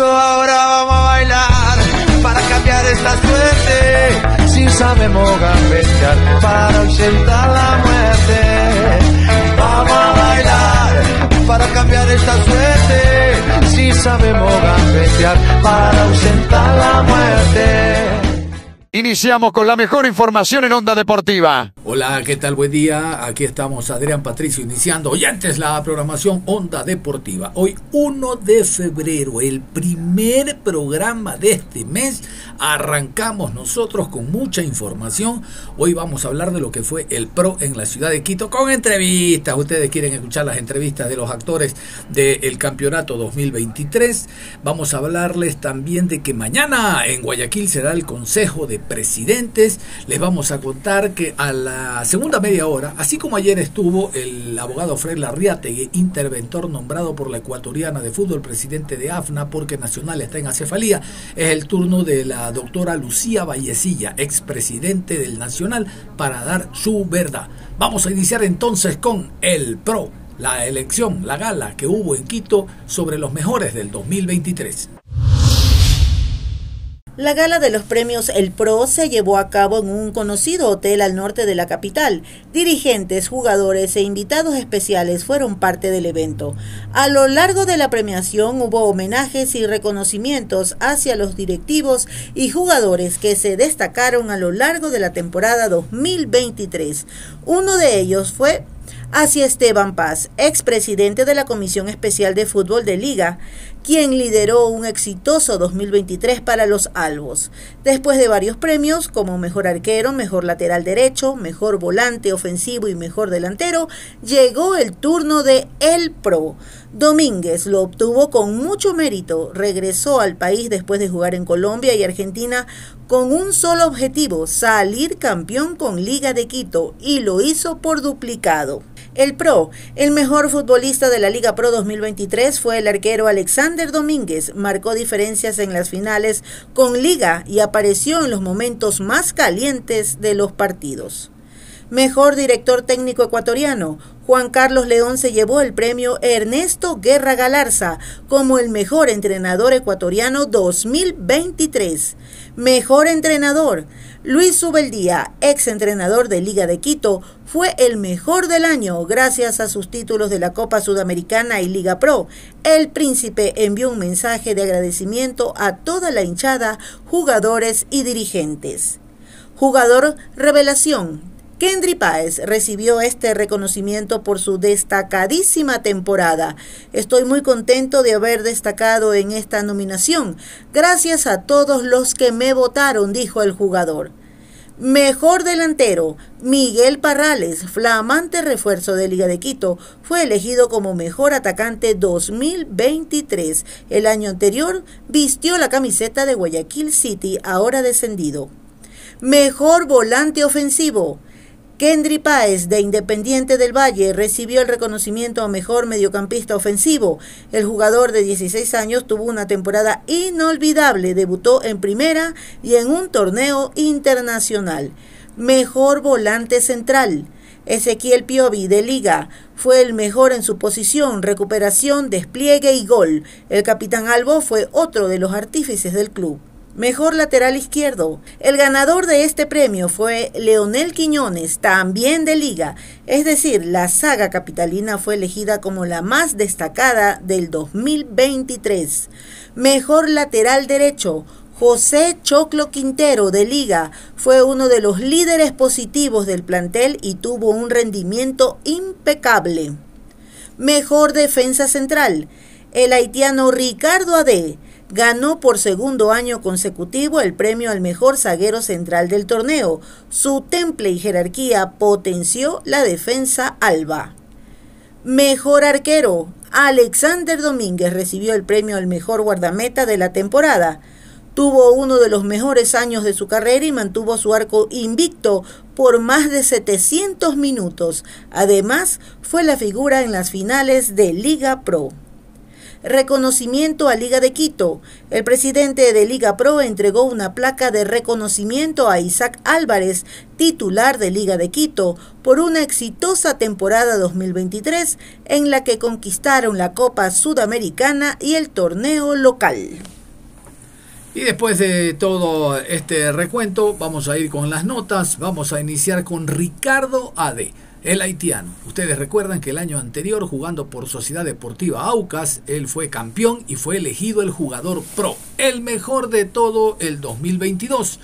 Eso ahora vamos a bailar para cambiar esta suerte. Si sabemos gambetear para ausentar la muerte. Vamos a bailar para cambiar esta suerte. Si sabemos gambetear para ausentar la muerte. Iniciamos con la mejor información en Onda Deportiva. Hola, ¿qué tal? Buen día. Aquí estamos Adrián Patricio iniciando hoy antes la programación Onda Deportiva. Hoy 1 de febrero, el primer programa de este mes. Arrancamos nosotros con mucha información. Hoy vamos a hablar de lo que fue el PRO en la ciudad de Quito con entrevistas. Ustedes quieren escuchar las entrevistas de los actores del campeonato 2023. Vamos a hablarles también de que mañana en Guayaquil será el Consejo de Presidentes. Les vamos a contar que a la segunda media hora, así como ayer estuvo el abogado Fred Larriategui, interventor nombrado por la ecuatoriana de fútbol, presidente de AFNA, porque Nacional está en acefalía, es el turno de la doctora Lucía Vallecilla, expresidente del Nacional, para dar su verdad. Vamos a iniciar entonces con el PRO, la elección, la gala que hubo en Quito sobre los mejores del 2023. La gala de los premios El Pro se llevó a cabo en un conocido hotel al norte de la capital. Dirigentes, jugadores e invitados especiales fueron parte del evento. A lo largo de la premiación hubo homenajes y reconocimientos hacia los directivos y jugadores que se destacaron a lo largo de la temporada 2023. Uno de ellos fue hacia Esteban Paz, expresidente de la Comisión Especial de Fútbol de Liga, quien lideró un exitoso 2023 para los Albos. Después de varios premios como mejor arquero, mejor lateral derecho, mejor volante ofensivo y mejor delantero, llegó el turno de El Pro. Domínguez lo obtuvo con mucho mérito, regresó al país después de jugar en Colombia y Argentina con un solo objetivo, salir campeón con Liga de Quito, y lo hizo por duplicado. El Pro, el mejor futbolista de la Liga Pro 2023 fue el arquero Alexander Domínguez. Marcó diferencias en las finales con Liga y apareció en los momentos más calientes de los partidos. Mejor director técnico ecuatoriano. Juan Carlos León se llevó el premio Ernesto Guerra Galarza como el mejor entrenador ecuatoriano 2023. Mejor entrenador. Luis Subeldía, ex entrenador de Liga de Quito, fue el mejor del año gracias a sus títulos de la Copa Sudamericana y Liga Pro. El príncipe envió un mensaje de agradecimiento a toda la hinchada, jugadores y dirigentes. Jugador Revelación. Kendry Páez recibió este reconocimiento por su destacadísima temporada. Estoy muy contento de haber destacado en esta nominación. Gracias a todos los que me votaron, dijo el jugador. Mejor delantero, Miguel Parrales, flamante refuerzo de Liga de Quito, fue elegido como mejor atacante 2023. El año anterior vistió la camiseta de Guayaquil City, ahora descendido. Mejor volante ofensivo, Kendry Páez, de Independiente del Valle, recibió el reconocimiento a mejor mediocampista ofensivo. El jugador de 16 años tuvo una temporada inolvidable, debutó en primera y en un torneo internacional. Mejor volante central. Ezequiel Piovi de Liga fue el mejor en su posición, recuperación, despliegue y gol. El capitán Albo fue otro de los artífices del club. Mejor lateral izquierdo. El ganador de este premio fue Leonel Quiñones, también de liga. Es decir, la saga capitalina fue elegida como la más destacada del 2023. Mejor lateral derecho. José Choclo Quintero de Liga fue uno de los líderes positivos del plantel y tuvo un rendimiento impecable. Mejor defensa central. El haitiano Ricardo Ade ganó por segundo año consecutivo el premio al mejor zaguero central del torneo. Su temple y jerarquía potenció la defensa alba. Mejor arquero. Alexander Domínguez recibió el premio al mejor guardameta de la temporada. Tuvo uno de los mejores años de su carrera y mantuvo su arco invicto por más de 700 minutos. Además, fue la figura en las finales de Liga Pro reconocimiento a Liga de Quito. El presidente de Liga Pro entregó una placa de reconocimiento a Isaac Álvarez, titular de Liga de Quito, por una exitosa temporada 2023 en la que conquistaron la Copa Sudamericana y el torneo local. Y después de todo este recuento, vamos a ir con las notas. Vamos a iniciar con Ricardo Ade. El haitiano. Ustedes recuerdan que el año anterior, jugando por Sociedad Deportiva Aucas, él fue campeón y fue elegido el jugador pro, el mejor de todo el 2022.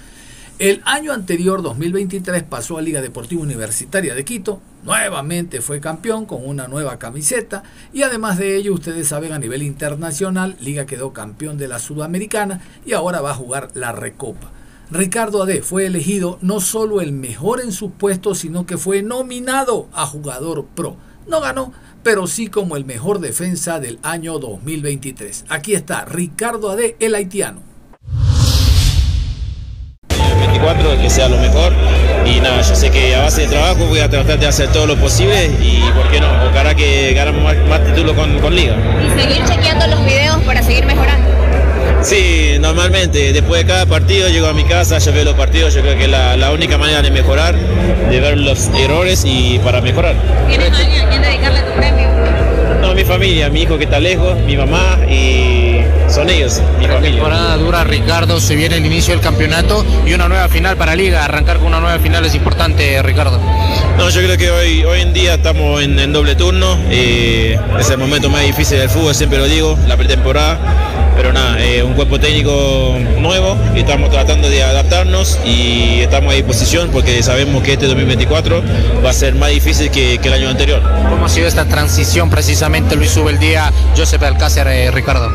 El año anterior, 2023, pasó a Liga Deportiva Universitaria de Quito, nuevamente fue campeón con una nueva camiseta y además de ello, ustedes saben, a nivel internacional, Liga quedó campeón de la Sudamericana y ahora va a jugar la Recopa. Ricardo Ade fue elegido no solo el mejor en su puesto, sino que fue nominado a jugador pro. No ganó, pero sí como el mejor defensa del año 2023. Aquí está Ricardo Ade, el haitiano. 24 que sea lo mejor y nada, yo sé que a base de trabajo voy a tratar de hacer todo lo posible y por qué no, ojalá que ganamos más, títulos con, con Liga. Y seguir chequeando los videos para seguir mejorando. Sí, normalmente después de cada partido llego a mi casa, yo veo los partidos, yo creo que es la, única manera de mejorar, de ver los errores y para mejorar. ¿Tienes a alguien a quien dedicarle tu premio? No, mi familia, mi hijo que está lejos, mi mamá y son ellos, mi familia. temporada dura, Ricardo, se viene el inicio del campeonato y una nueva final para Liga. Arrancar con una nueva final es importante, Ricardo. No, yo creo que hoy, hoy en día estamos en, doble turno. Eh, es el momento más difícil del fútbol, siempre lo digo, la pretemporada pero nada, eh, un cuerpo técnico nuevo y estamos tratando de adaptarnos y estamos a disposición porque sabemos que este 2024 va a ser más difícil que, el año anterior. ¿Cómo ha sido esta transición precisamente Luis Ubeldía, Josep Alcácer, eh, Ricardo?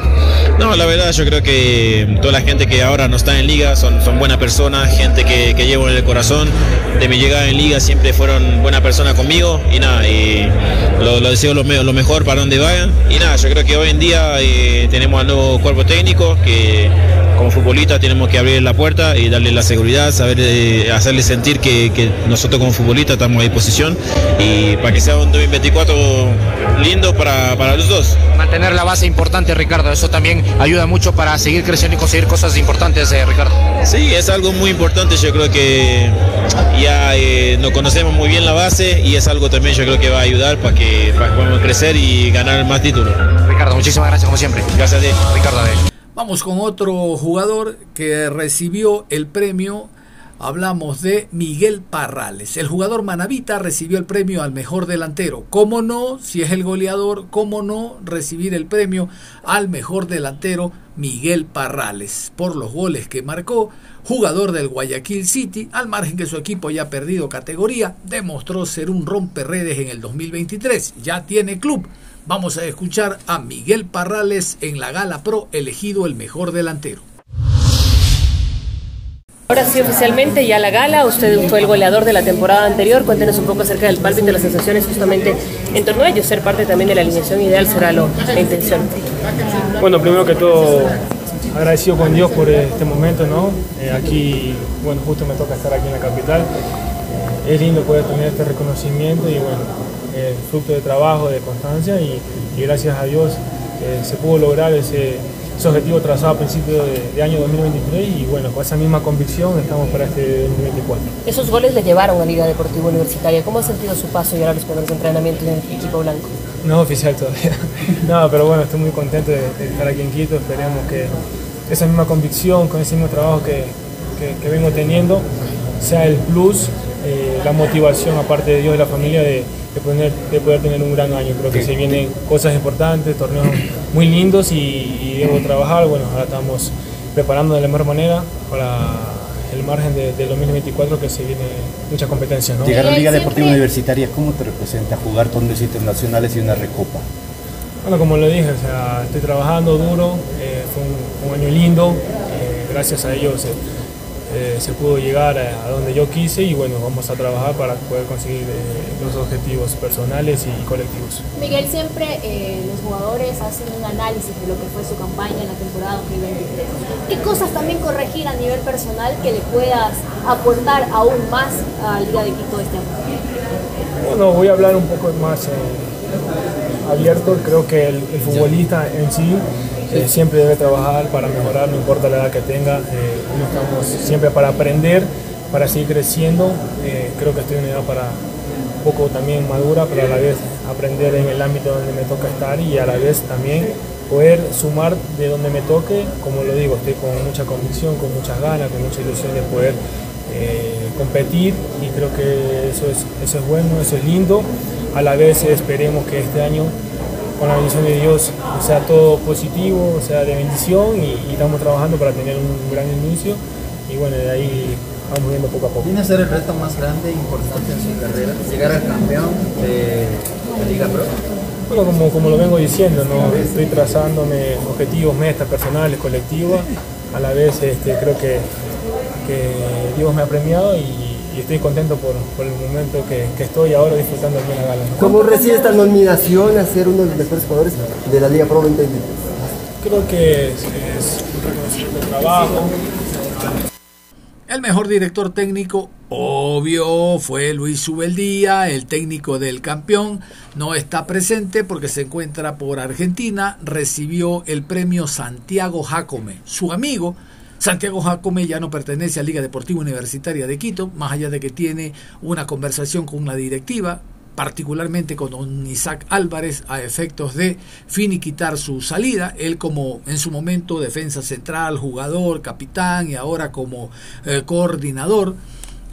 No, la verdad yo creo que toda la gente que ahora no está en liga son, son buenas personas, gente que, llevo en el corazón. De mi llegada en liga siempre fueron buenas personas conmigo y nada, y lo, deseo lo, lo, mejor para donde vayan. Y nada, yo creo que hoy en día eh, tenemos al nuevo cuerpo técnico que como futbolistas tenemos que abrir la puerta y darle la seguridad, saber eh, hacerle sentir que, nosotros como futbolistas estamos a disposición y para que sea un 2024 lindo para, para los dos. Mantener la base importante, Ricardo, eso también ayuda mucho para seguir creciendo y conseguir cosas importantes, eh, Ricardo. Sí, es algo muy importante, yo creo que ya eh, nos conocemos muy bien la base y es algo también yo creo que va a ayudar para que, para podamos crecer y ganar más títulos. Ricardo, muchísimas gracias como siempre. Gracias a ti. Ricardo Vamos con otro jugador que recibió el premio. Hablamos de Miguel Parrales. El jugador manavita recibió el premio al mejor delantero. ¿Cómo no? Si es el goleador, ¿cómo no recibir el premio al mejor delantero Miguel Parrales? Por los goles que marcó, jugador del Guayaquil City, al margen que su equipo ya ha perdido categoría, demostró ser un romperredes en el 2023. Ya tiene club Vamos a escuchar a Miguel Parrales en la Gala Pro elegido el mejor delantero. Ahora sí, oficialmente ya la gala, usted fue el goleador de la temporada anterior, cuéntenos un poco acerca del palpito de las sensaciones justamente en torno a ello, ser parte también de la alineación ideal será lo, la intención. Bueno, primero que todo, agradecido con Dios por este momento, ¿no? Eh, aquí, bueno, justo me toca estar aquí en la capital, eh, es lindo poder tener este reconocimiento y bueno, eh, fruto de trabajo, de constancia y, gracias a Dios eh, se pudo lograr ese, objetivo trazado a principios de, año 2023 y bueno, con esa misma convicción estamos para este 2024. Esos goles le llevaron a Liga Deportiva Universitaria. ¿Cómo ha sentido su paso y ahora los primeros entrenamientos en el equipo blanco? No oficial todavía. no, pero bueno, estoy muy contento de, estar aquí en Quito. Esperemos que esa misma convicción, con ese mismo trabajo que, que, vengo teniendo, sea el plus, eh, la motivación aparte de Dios y la familia de de, poder tener un gran año. Creo que se vienen cosas importantes, torneos muy lindos y, debo trabajar. Bueno, ahora estamos preparando de la mejor manera para el margen de, del 2024 que se viene mucha competencia. ¿no? Llegar a la Liga Deportiva Universitaria, ¿cómo te representa jugar torneos internacionales y una recopa? Bueno, como lo dije, o sea, estoy trabajando duro, eh, fue un, un, año lindo, eh, gracias a ellos eh, se pudo llegar a, a, donde yo quise y bueno, vamos a trabajar para poder conseguir eh, los objetivos personales y colectivos. Miguel, siempre eh, los jugadores hacen un análisis de lo que fue su campaña en la temporada 2023. ¿Qué cosas también corregir a nivel personal que le puedas aportar aún más a Liga de Quito este año? Bueno, voy a hablar un poco más abierto. Creo que el, el futbolista en sí eh, siempre debe trabajar para mejorar, no importa la edad que tenga. Eh, estamos siempre para aprender, para seguir creciendo. Eh, creo que estoy en una edad para un poco también madura, pero a la vez aprender en el ámbito donde me toca estar y a la vez también poder sumar de donde me toque, como lo digo, estoy con mucha convicción, con muchas ganas, con mucha ilusión de poder eh, competir y creo que eso es, eso es bueno, eso es lindo. A la vez esperemos que este año con la bendición de Dios sea todo positivo, sea de bendición y, y, estamos trabajando para tener un gran inicio y bueno, de ahí vamos viendo poco a poco. ¿Viene a ser el reto más grande e importante en su carrera? ¿Llegar al campeón de la Liga Pro? Bueno, como, como lo vengo diciendo, ¿no? estoy trazándome objetivos, metas personales, colectivas, a la vez este, creo que, que Dios me ha premiado y y estoy contento por, por el momento que, que, estoy ahora disfrutando aquí en la gala. ¿no? ¿Cómo recibe esta nominación a ser uno de los mejores jugadores de la Liga Pro 2023? Creo que es, es un reconocimiento de trabajo. El mejor director técnico, obvio, fue Luis Subeldía, el técnico del campeón. No está presente porque se encuentra por Argentina. Recibió el premio Santiago Jacome, su amigo Santiago Jacome ya no pertenece a Liga Deportiva Universitaria de Quito, más allá de que tiene una conversación con una directiva, particularmente con don Isaac Álvarez, a efectos de finiquitar su salida. Él como en su momento defensa central, jugador, capitán y ahora como eh, coordinador,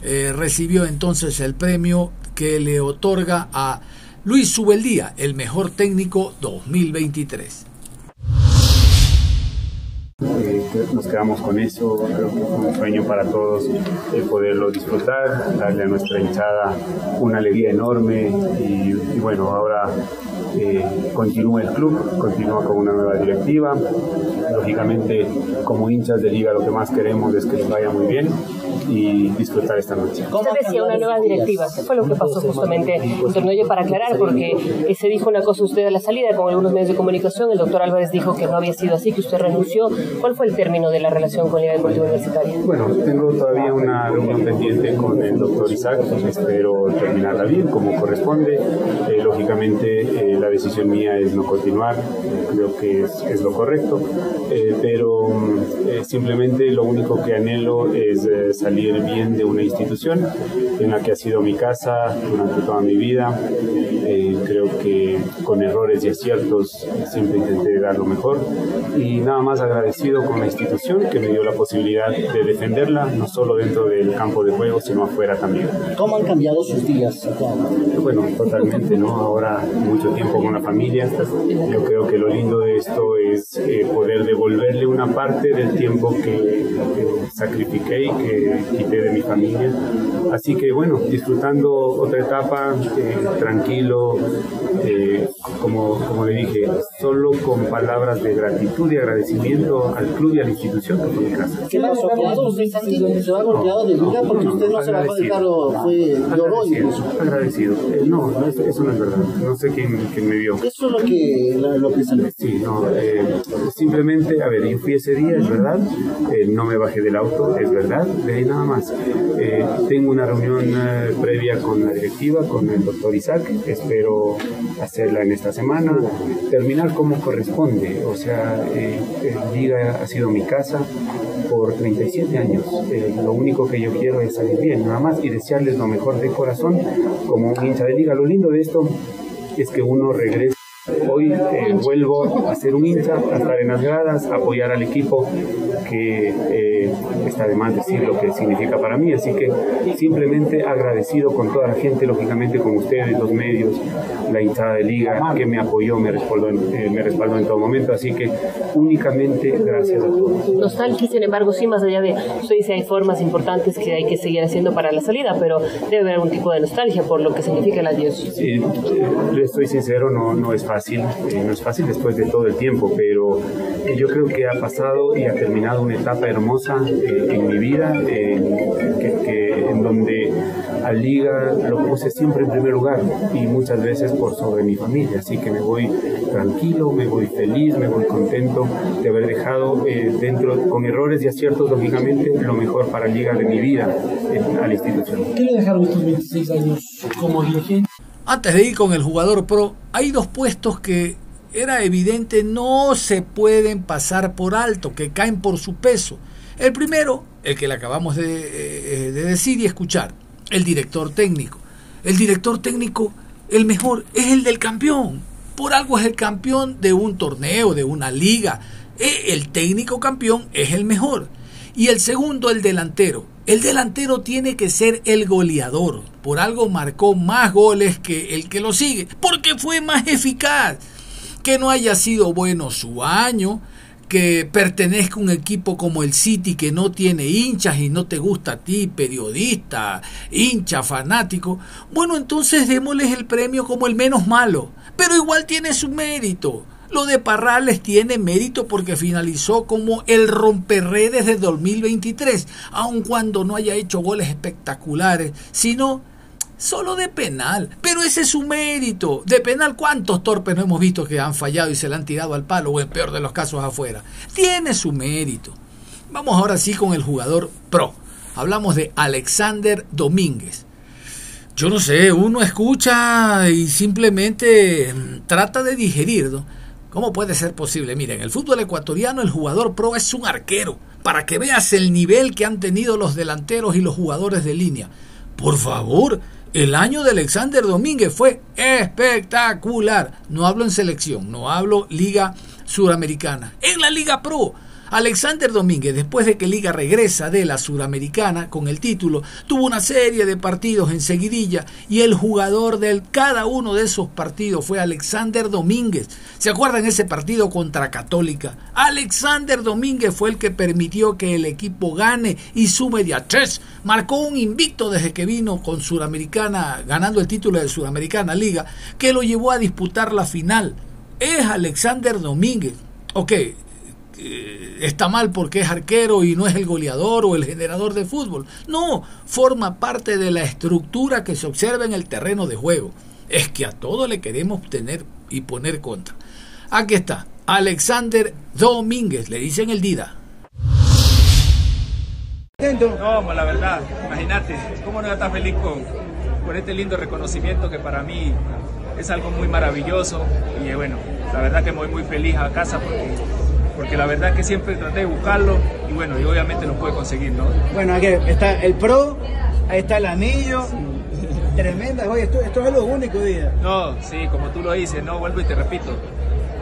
eh, recibió entonces el premio que le otorga a Luis Subeldía, el mejor técnico 2023. Eh, nos quedamos con eso, creo que fue un sueño para todos el poderlo disfrutar, darle a nuestra hinchada una alegría enorme y, y bueno, ahora eh, continúa el club, continúa con una nueva directiva. Lógicamente, como hinchas de liga, lo que más queremos es que les vaya muy bien y disfrutar esta noche. Usted decía una nueva directiva. ¿Qué fue lo que pasó justamente en Tornoye para aclarar? Porque se dijo una cosa usted a la salida con algunos medios de comunicación. El doctor Álvarez dijo que no había sido así, que usted renunció. ¿Cuál fue el término de la relación con Liga Deportiva Universitaria? Bueno, tengo todavía una reunión pendiente con el doctor Isaac. Espero terminarla bien, como corresponde. Eh, lógicamente, eh, la decisión mía es no continuar. Creo que es, es lo correcto. Eh, pero simplemente lo único que anhelo es salir bien de una institución en la que ha sido mi casa durante toda mi vida. Eh, creo que con errores y aciertos siempre intenté dar lo mejor y nada más agradecido con la institución que me dio la posibilidad de defenderla, no solo dentro del campo de juego, sino afuera también. ¿Cómo han cambiado sus días? Bueno, totalmente, ¿no? Ahora mucho tiempo con la familia. Yo creo que lo lindo de esto es eh, poder devolverle una parte del tiempo que, que sacrifiqué y que quité de mi familia. Así que bueno, disfrutando otra etapa, eh, tranquilo, eh, como, como le dije, solo con palabras de gratitud y agradecimiento al club y a la institución que fue mi casa. ¿Qué pasó se va golpeado de liga porque usted no se la fue dejar fue lloró incluso? Agradecido. Eh, no, no es, eso no es verdad. No sé quién, quién me vio. Eso es lo que, lo, lo que salió. Sí, no, eh, simplemente, a ver, yo fui ese día, es verdad, eh, no me bajé del auto, es verdad, de ahí nada más. Eh, tengo una reunión eh, previa con la directiva, con el doctor Isaac, espero hacerla en esta semana, terminar como corresponde, o sea, eh, Liga ha sido mi casa por 37 años, lo único que yo quiero es salir bien, nada más, y desearles lo mejor de corazón como un hincha de Liga. Lo lindo de esto es que uno regresa hoy eh, vuelvo a ser un hincha, a estar en las gradas, a apoyar al equipo que eh, está de más decir lo que significa para mí, así que simplemente agradecido con toda la gente, lógicamente con ustedes, los medios, la hinchada de liga que me apoyó, me respaldó, en, eh, me respaldó en todo momento, así que únicamente gracias a todos. Nostalgia, sin embargo, sí, más allá de, usted dice, hay formas importantes que hay que seguir haciendo para la salida, pero debe haber algún tipo de nostalgia por lo que significa el adiós. Sí, eh, le estoy sincero, no, no es fácil, eh, no es fácil después de todo el tiempo, pero eh, yo creo que ha pasado y ha terminado una etapa hermosa eh, en mi vida, que, que- en donde a Liga lo puse siempre en primer lugar y muchas veces por sobre mi familia, así que me voy tranquilo, me voy feliz, me voy contento de haber dejado eh, dentro, con errores y aciertos, lógicamente, lo mejor para Liga de mi vida eh, a la institución. ¿Qué le dejaron estos 26 años como dirigente? Antes de ir con el jugador pro, hay dos puestos que era evidente no se pueden pasar por alto, que caen por su peso. El primero, el que le acabamos de, eh, de decir y escuchar, el director técnico. El director técnico, el mejor, es el del campeón. Por algo es el campeón de un torneo, de una liga. Eh, El técnico campeón es el mejor. Y el segundo, el delantero. El delantero tiene que ser el goleador. Por algo marcó más goles que el que lo sigue. Porque fue más eficaz. Que no haya sido bueno su año. Que pertenezca a un equipo como el City que no tiene hinchas y no te gusta a ti, periodista, hincha, fanático. Bueno, entonces démosles el premio como el menos malo. Pero igual tiene su mérito. Lo de Parrales tiene mérito porque finalizó como el romperredes de 2023, aun cuando no haya hecho goles espectaculares, sino solo de penal. Pero ese es su mérito. De penal, ¿cuántos torpes no hemos visto que han fallado y se le han tirado al palo o en peor de los casos afuera? Tiene su mérito. Vamos ahora sí con el jugador pro. Hablamos de Alexander Domínguez. Yo no sé, uno escucha y simplemente mm, trata de digerir, ¿no? ¿Cómo puede ser posible? Mira, en el fútbol ecuatoriano el jugador pro es un arquero, para que veas el nivel que han tenido los delanteros y los jugadores de línea. Por favor, el año de Alexander Domínguez fue espectacular. No hablo en selección, no hablo Liga Suramericana. En la Liga Pro, Alexander Domínguez, después de que Liga regresa de la Suramericana con el título, tuvo una serie de partidos en seguidilla y el jugador de cada uno de esos partidos fue Alexander Domínguez. ¿Se acuerdan ese partido contra Católica? Alexander Domínguez fue el que permitió que el equipo gane y sume de a tres. Marcó un invicto desde que vino con Suramericana, ganando el título de Suramericana Liga, que lo llevó a disputar la final. Es Alexander Domínguez. Ok, está mal porque es arquero y no es el goleador o el generador de fútbol. No, forma parte de la estructura que se observa en el terreno de juego. Es que a todo le queremos tener y poner contra. Aquí está, Alexander Domínguez, le dicen el Dida. No, la verdad, imagínate, ¿cómo no voy feliz con, con este lindo reconocimiento que para mí es algo muy maravilloso? Y eh, bueno, la verdad que me voy muy feliz a casa porque, porque la verdad que siempre traté de buscarlo y bueno, y obviamente lo pude conseguir, ¿no? Bueno, aquí está el pro, ahí está el anillo. Tremenda, oye, esto, esto es lo único día. No, sí, como tú lo dices, no, vuelvo y te repito.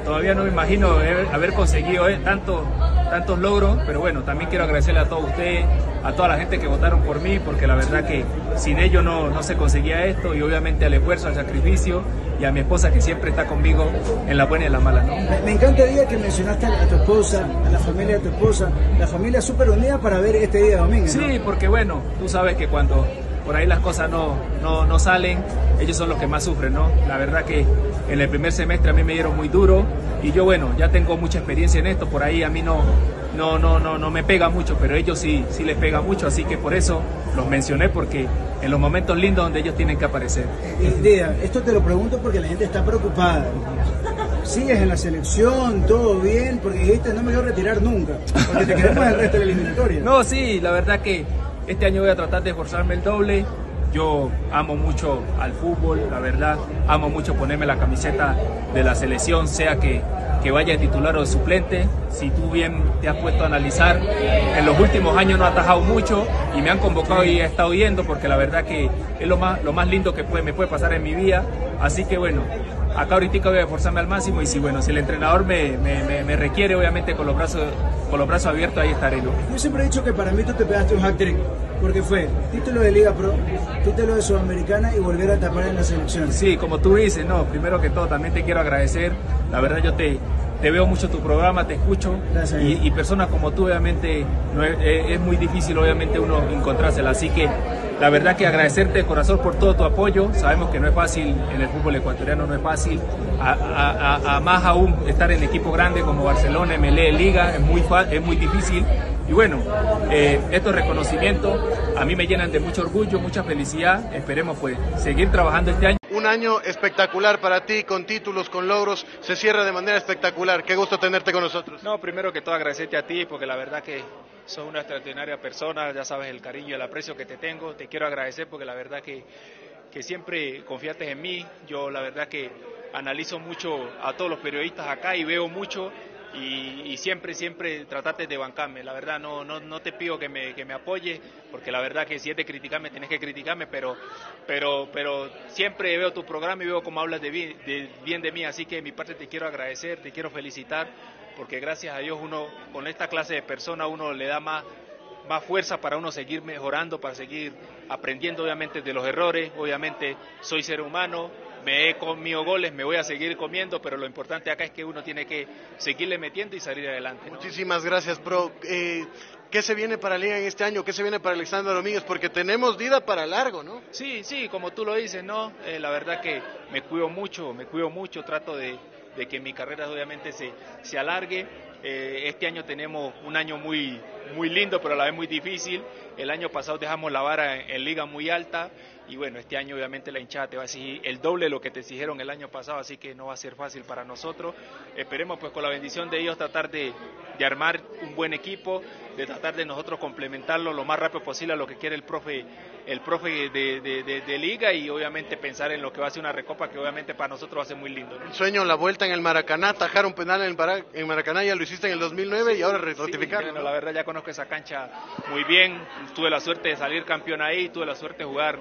Todavía no me imagino haber, conseguido eh, tanto, tantos logros, pero bueno, también quiero agradecerle a todos ustedes, a toda la gente que votaron por mí, porque la verdad que sin ellos no, no se conseguía esto, y obviamente al esfuerzo, al sacrificio, y a mi esposa que siempre está conmigo en la buena y en la mala, ¿no? Me, me encanta el día que mencionaste a, tu esposa, a la familia de tu esposa, la familia súper unida para ver este día domingo. ¿no? Sí, porque bueno, tú sabes que cuando por ahí las cosas no, no, no salen, ellos son los que más sufren, ¿no? La verdad que en el primer semestre a mí me dieron muy duro y yo, bueno, ya tengo mucha experiencia en esto, por ahí a mí no, no, no, no, no me pega mucho, pero ellos sí, sí les pega mucho, así que por eso los mencioné, porque en los momentos lindos donde ellos tienen que aparecer. Dida, esto te lo pregunto porque la gente está preocupada. Sigues en la selección, todo bien, porque dijiste no me voy a retirar nunca, porque te queremos el resto de la eliminatoria. No, sí, la verdad que este año voy a tratar de esforzarme el doble. Yo amo mucho al fútbol, la verdad. Amo mucho ponerme la camiseta de la selección, sea que, que vaya de titular o suplente. Si tú bien te has puesto a analizar, en los últimos años no he atajado mucho y me han convocado y he estado yendo porque la verdad que es lo más, lo más lindo que puede, me puede pasar en mi vida. Así que bueno, acá ahorita voy a esforzarme al máximo y si bueno, si el entrenador me, me, me- me requiere, obviamente con los brazos con los brazos abiertos ahí estaré. ¿no? Yo siempre he dicho que para mí tú te pegaste un hat-trick, porque fue título de Liga Pro, título de Sudamericana y volver a tapar en la selección. Sí, como tú dices, no, primero que todo también te quiero agradecer. La verdad yo te, te veo mucho tu programa, te escucho Gracias. y, y personas como tú obviamente no es, es- muy difícil obviamente uno encontrársela. Así que la verdad que agradecerte de corazón por todo tu apoyo. Sabemos que no es fácil en el fútbol ecuatoriano, no es fácil. A, a- a- a más aún estar en equipo grande como Barcelona, MLE, Liga, es muy, es muy difícil. Y bueno, eh, estos reconocimientos a mí me llenan de mucho orgullo, mucha felicidad. Esperemos pues seguir trabajando este año. Un año espectacular para ti, con títulos, con logros, se cierra de manera espectacular. Qué gusto tenerte con nosotros. No, primero que todo agradecerte a ti porque la verdad que sos una extraordinaria persona, ya sabes el cariño y el aprecio que te tengo. Te quiero agradecer porque la verdad que, que siempre confiaste en mí. Yo la verdad que analizo mucho a todos los periodistas acá y veo mucho y, siempre, siempre trataste de bancarme. La verdad no, no, no te pido que me, que me apoyes porque la verdad que si es de criticarme tienes que criticarme, pero, pero, pero siempre veo tu programa y veo cómo hablas de de bien de mí. Así que de mi parte te quiero agradecer, te quiero felicitar porque gracias a Dios uno con esta clase de personas uno le da más más fuerza para uno seguir mejorando, para seguir aprendiendo obviamente de los errores, obviamente soy ser humano, me he comido goles, me voy a seguir comiendo, pero lo importante acá es que uno tiene que seguirle metiendo y salir adelante. ¿no? Muchísimas gracias, Pro. Eh, ¿Qué se viene para Liga en este año? ¿Qué se viene para Alexander Domínguez? Porque tenemos vida para largo, ¿no? Sí, sí, como tú lo dices, ¿no? Eh, la verdad que me cuido mucho, me cuido mucho, trato de, de que mi carrera obviamente se, se alargue. Eh, este año tenemos un año muy, muy lindo, pero a la vez muy difícil. El año pasado dejamos la vara en, en liga muy alta y bueno, este año obviamente la hinchada te va a exigir el doble de lo que te exigieron el año pasado, así que no va a ser fácil para nosotros. Esperemos pues con la bendición de ellos tratar de, de armar un buen equipo, de tratar de nosotros complementarlo lo más rápido posible a lo que quiere el profe el profe de, de- de- de liga y obviamente pensar en lo que va a ser una recopa que obviamente para nosotros va a ser muy lindo. ¿no? El sueño, la vuelta en el Maracaná, tajar un penal en, el en Maracaná, ya lo hiciste en el 2009 y ahora ratificarlo. Bueno, la verdad ya conozco esa cancha muy bien, tuve la suerte de salir campeón ahí, tuve la suerte de jugar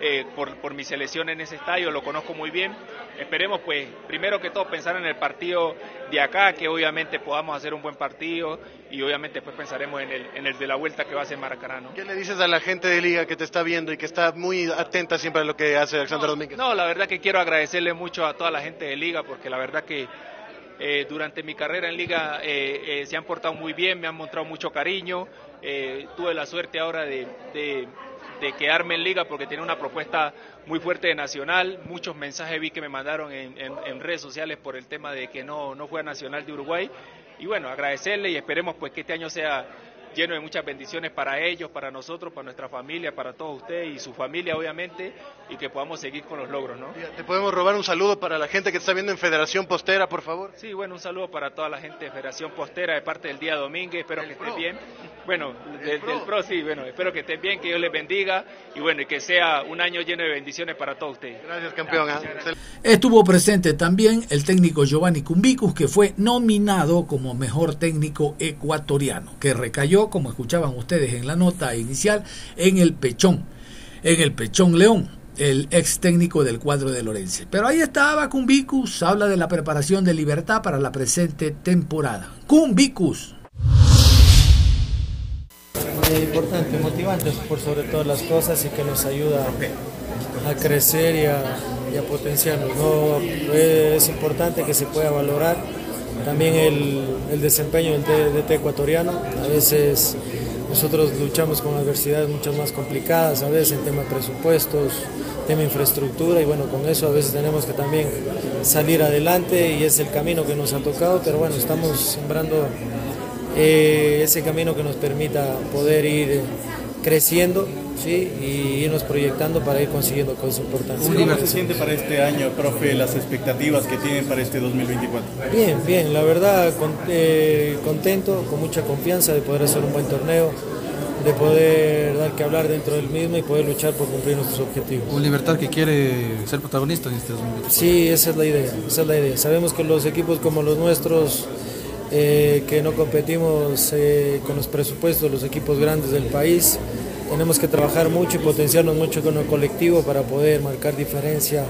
eh, por, por mi selección en ese estadio, lo conozco muy bien. Esperemos pues, primero que todo pensar en el partido de acá, que obviamente podamos hacer un buen partido y obviamente pues pensaremos en el, en el de la vuelta que va a ser Maracaná. ¿no? ¿Qué le dices a la gente de Liga que te está viendo y que está muy atenta siempre a lo que hace Alexander Domínguez? No, la verdad que quiero agradecerle mucho a toda la gente de Liga porque la verdad que eh, durante mi carrera en Liga eh, eh, se han portado muy bien, me han mostrado mucho cariño. eh, tuve la suerte ahora de, de- de quedarme en Liga porque tiene una propuesta muy fuerte de Nacional. Muchos mensajes vi que me mandaron en, en- en redes sociales por el tema de que no, no fue Nacional de Uruguay. Y bueno, agradecerle y esperemos pues que este año sea lleno de muchas bendiciones para ellos, para nosotros, para nuestra familia, para todos ustedes y su familia obviamente, y que podamos seguir con los logros, ¿no? ¿Te podemos robar un saludo para la gente que está viendo en Federación Postera, por favor? Sí, bueno, un saludo para toda la gente de Federación Postera de parte del día Domínguez, espero que estén bien. Bueno, del, del Pro, sí, bueno, espero que estén bien, que Dios les bendiga y bueno, y que sea un año lleno de bendiciones para todos ustedes. Gracias, campeón. Estuvo presente también el técnico Giovanni Cumbicus, que fue nominado como mejor técnico ecuatoriano, que recayó, como escuchaban ustedes en la nota inicial, en el Pechón, en el Pechón León, el ex técnico del cuadro de Lorense. Pero ahí estaba Cumbicus, habla de la preparación de Libertad para la presente temporada. Cumbicus. Eh, importante, motivante por sobre todas las cosas y que nos ayuda a crecer y a, y potenciarnos. ¿no? Es importante que se pueda valorar también el, el desempeño del DT ecuatoriano. A veces nosotros luchamos con adversidades mucho más complicadas, a veces en tema de presupuestos, tema de infraestructura y bueno, con eso a veces tenemos que también salir adelante y es el camino que nos ha tocado, pero bueno, estamos sembrando eh, ese camino que nos permita poder ir creciendo ¿sí? y irnos proyectando para ir consiguiendo cosas importantes. ¿Cómo se siente para este año, profe, las expectativas que tienen para este 2024? Bien, bien, la verdad con- eh, contento, con mucha confianza de poder hacer un buen torneo, de poder dar que hablar dentro del mismo y poder luchar por cumplir nuestros objetivos. Un Libertad que quiere ser protagonista en este 2024. Sí, esa es la idea, esa es la idea. Sabemos que los equipos como los nuestros, eh, que no competimos eh, con los presupuestos de los equipos grandes del país, tenemos que trabajar mucho y potenciarnos mucho con el colectivo para poder marcar diferencia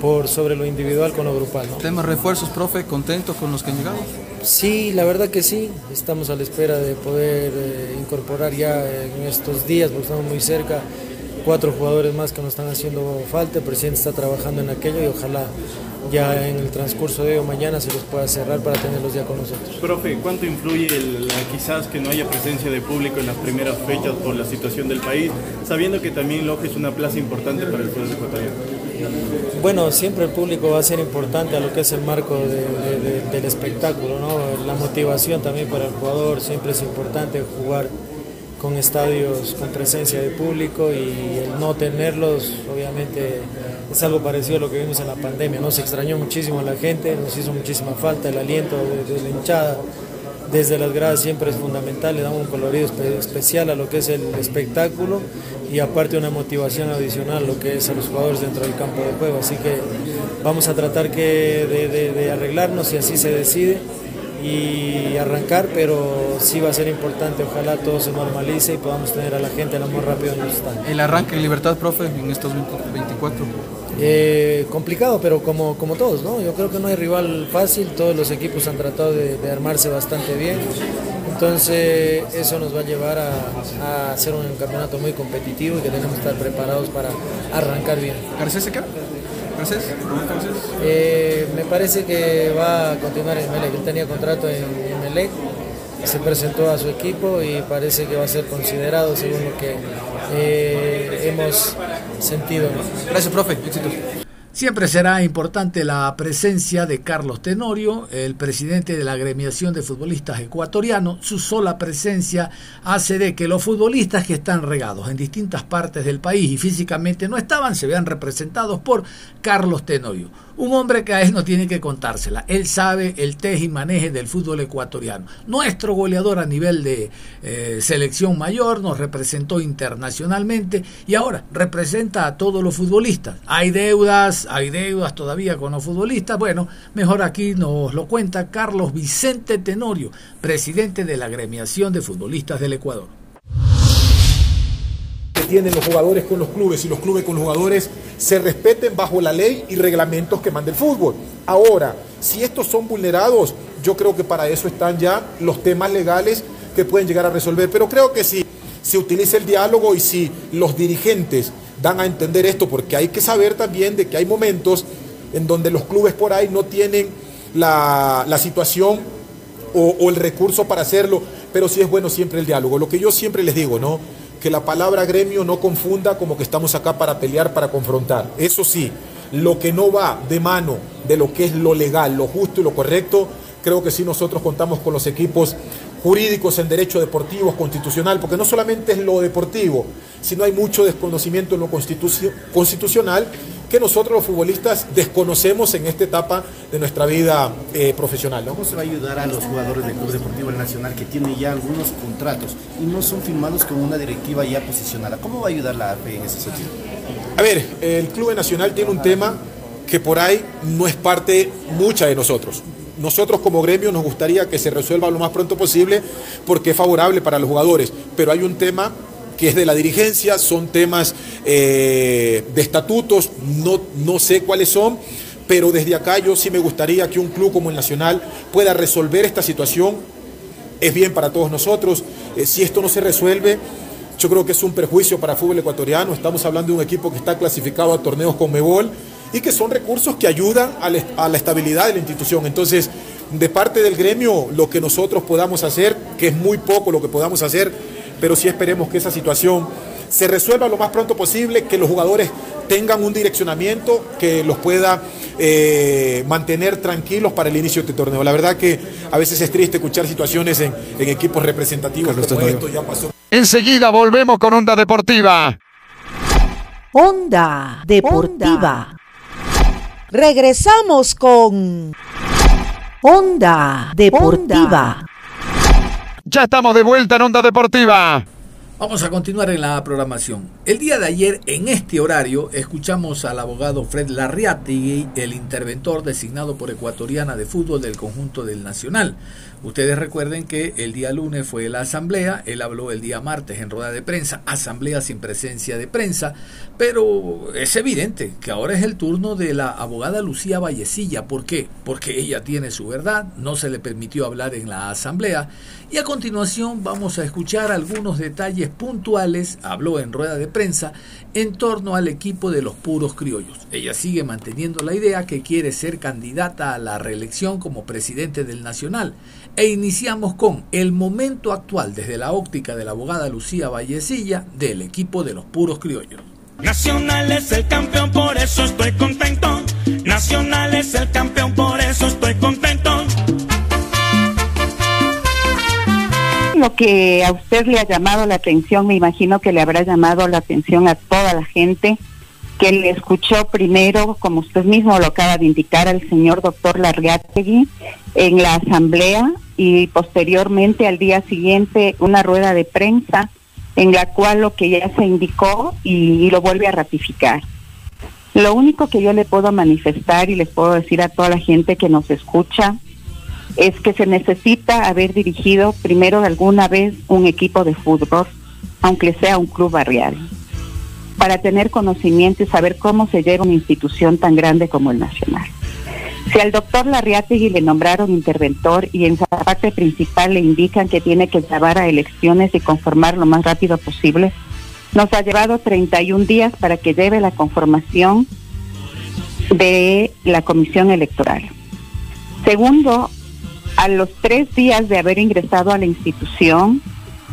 por sobre lo individual con lo grupal. ¿no? Temas refuerzos, profe, contentos con los que han llegado. Sí, la verdad que sí, estamos a la espera de poder eh, incorporar ya en estos días, porque estamos muy cerca, cuatro jugadores más que nos están haciendo falta, el presidente está trabajando en aquello y ojalá ya en el transcurso de hoy o mañana se los pueda cerrar para tenerlos ya con nosotros. Profe, ¿cuánto influye el, quizás que no haya presencia de público en las primeras fechas por la situación del país, sabiendo que también Loja es una plaza importante para el fútbol ecuatoriano? Bueno, siempre el público va a ser importante a lo que es el marco de, de, del espectáculo, ¿no? La motivación también para el jugador, siempre es importante jugar con estadios con presencia de público y el no tenerlos obviamente es algo parecido a lo que vimos en la pandemia, ¿no? Se extrañó muchísimo a la gente, nos hizo muchísima falta el aliento de, la hinchada desde las gradas siempre es fundamental, le damos un colorido especial a lo que es el espectáculo y aparte una motivación adicional lo que es a los jugadores dentro del campo de juego. Así que vamos a tratar que de, de, arreglarnos si así se decide y arrancar, pero sí va a ser importante, ojalá todo se normalice y podamos tener a la gente lo más rápido en los estadios. El arranque en libertad, profe, en estos 24. Eh, complicado, pero como, como todos, ¿no? Yo creo que no hay rival fácil, todos los equipos han tratado de, de armarse bastante bien, entonces eso nos va a llevar a, a, hacer un campeonato muy competitivo y que tenemos que estar preparados para arrancar bien. ¿Garcés se queda? Eh, me parece que va a continuar en Melec, él tenía contrato en, en Melec, se presentó a su equipo y parece que va a ser considerado según lo que eh, hemos sentido. Gracias, profe. Éxitos. Siempre será importante la presencia de Carlos Tenorio, el presidente de la agremiación de futbolistas ecuatorianos. Su sola presencia hace de que los futbolistas que están regados en distintas partes del país y físicamente no estaban se vean representados por Carlos Tenorio. Un hombre que a él no tiene que contársela. Él sabe el teje y maneje del fútbol ecuatoriano. Nuestro goleador a nivel de eh, selección mayor nos representó internacionalmente y ahora representa a todos los futbolistas. Hay deudas, hay deudas todavía con los futbolistas. Bueno, mejor aquí nos lo cuenta Carlos Vicente Tenorio, presidente de la agremiación de futbolistas del Ecuador que tienen los jugadores con los clubes y los clubes con los jugadores se respeten bajo la ley y reglamentos que manda el fútbol. Ahora, si estos son vulnerados, yo creo que para eso están ya los temas legales que pueden llegar a resolver. Pero creo que si se utiliza el diálogo y si los dirigentes dan a entender esto, porque hay que saber también de que hay momentos en donde los clubes por ahí no tienen la, la situación o, o el recurso para hacerlo, pero sí es bueno siempre el diálogo. Lo que yo siempre les digo, ¿no? que la palabra gremio no confunda como que estamos acá para pelear, para confrontar. Eso sí, lo que no va de mano de lo que es lo legal, lo justo y lo correcto, creo que sí nosotros contamos con los equipos jurídicos en derecho deportivo, constitucional, porque no solamente es lo deportivo, sino hay mucho desconocimiento en lo constitu constitucional que nosotros los futbolistas desconocemos en esta etapa de nuestra vida eh, profesional. ¿no? ¿Cómo se va a ayudar a los jugadores del Club Deportivo Nacional que tienen ya algunos contratos y no son firmados con una directiva ya posicionada? ¿Cómo va a ayudar la AFE en ese sentido? A ver, el Club Nacional tiene un tema que por ahí no es parte mucha de nosotros. Nosotros como gremio nos gustaría que se resuelva lo más pronto posible porque es favorable para los jugadores, pero hay un tema que es de la dirigencia, son temas eh, de estatutos, no, no sé cuáles son, pero desde acá yo sí me gustaría que un club como el Nacional pueda resolver esta situación. Es bien para todos nosotros. Eh, si esto no se resuelve, yo creo que es un perjuicio para fútbol ecuatoriano. Estamos hablando de un equipo que está clasificado a torneos con Mebol y que son recursos que ayudan a la, a la estabilidad de la institución. Entonces, de parte del gremio, lo que nosotros podamos hacer, que es muy poco lo que podamos hacer, pero sí esperemos que esa situación se resuelva lo más pronto posible, que los jugadores tengan un direccionamiento que los pueda eh, mantener tranquilos para el inicio de este torneo. La verdad que a veces es triste escuchar situaciones en, en equipos representativos como esto ya pasó. Enseguida volvemos con Onda Deportiva. Onda Deportiva. Regresamos con Onda Deportiva. Ya estamos de vuelta en Onda Deportiva. Vamos a continuar en la programación. El día de ayer, en este horario, escuchamos al abogado Fred Larriati, el interventor designado por Ecuatoriana de Fútbol del conjunto del Nacional. Ustedes recuerden que el día lunes fue la asamblea, él habló el día martes en rueda de prensa, asamblea sin presencia de prensa, pero es evidente que ahora es el turno de la abogada Lucía Vallecilla. ¿Por qué? Porque ella tiene su verdad, no se le permitió hablar en la asamblea y a continuación vamos a escuchar algunos detalles puntuales, habló en rueda de prensa, en torno al equipo de los puros criollos. Ella sigue manteniendo la idea que quiere ser candidata a la reelección como presidente del Nacional e iniciamos con el momento actual desde la óptica de la abogada Lucía Vallecilla del equipo de los puros criollos. Nacional es el campeón, por eso estoy contento. Nacional es el campeón, por eso estoy contento. Lo que a usted le ha llamado la atención, me imagino que le habrá llamado la atención a toda la gente que le escuchó primero, como usted mismo lo acaba de indicar, al señor doctor Larriategui en la asamblea y posteriormente al día siguiente una rueda de prensa en la cual lo que ya se indicó y, lo vuelve a ratificar. Lo único que yo le puedo manifestar y les puedo decir a toda la gente que nos escucha es que se necesita haber dirigido primero alguna vez un equipo de fútbol, aunque sea un club barrial, para tener conocimiento y saber cómo se lleva una institución tan grande como el Nacional. Si al doctor Larriategui le nombraron interventor y en su parte principal le indican que tiene que llevar a elecciones y conformar lo más rápido posible, nos ha llevado 31 días para que lleve la conformación de la comisión electoral. Segundo, a los tres días de haber ingresado a la institución,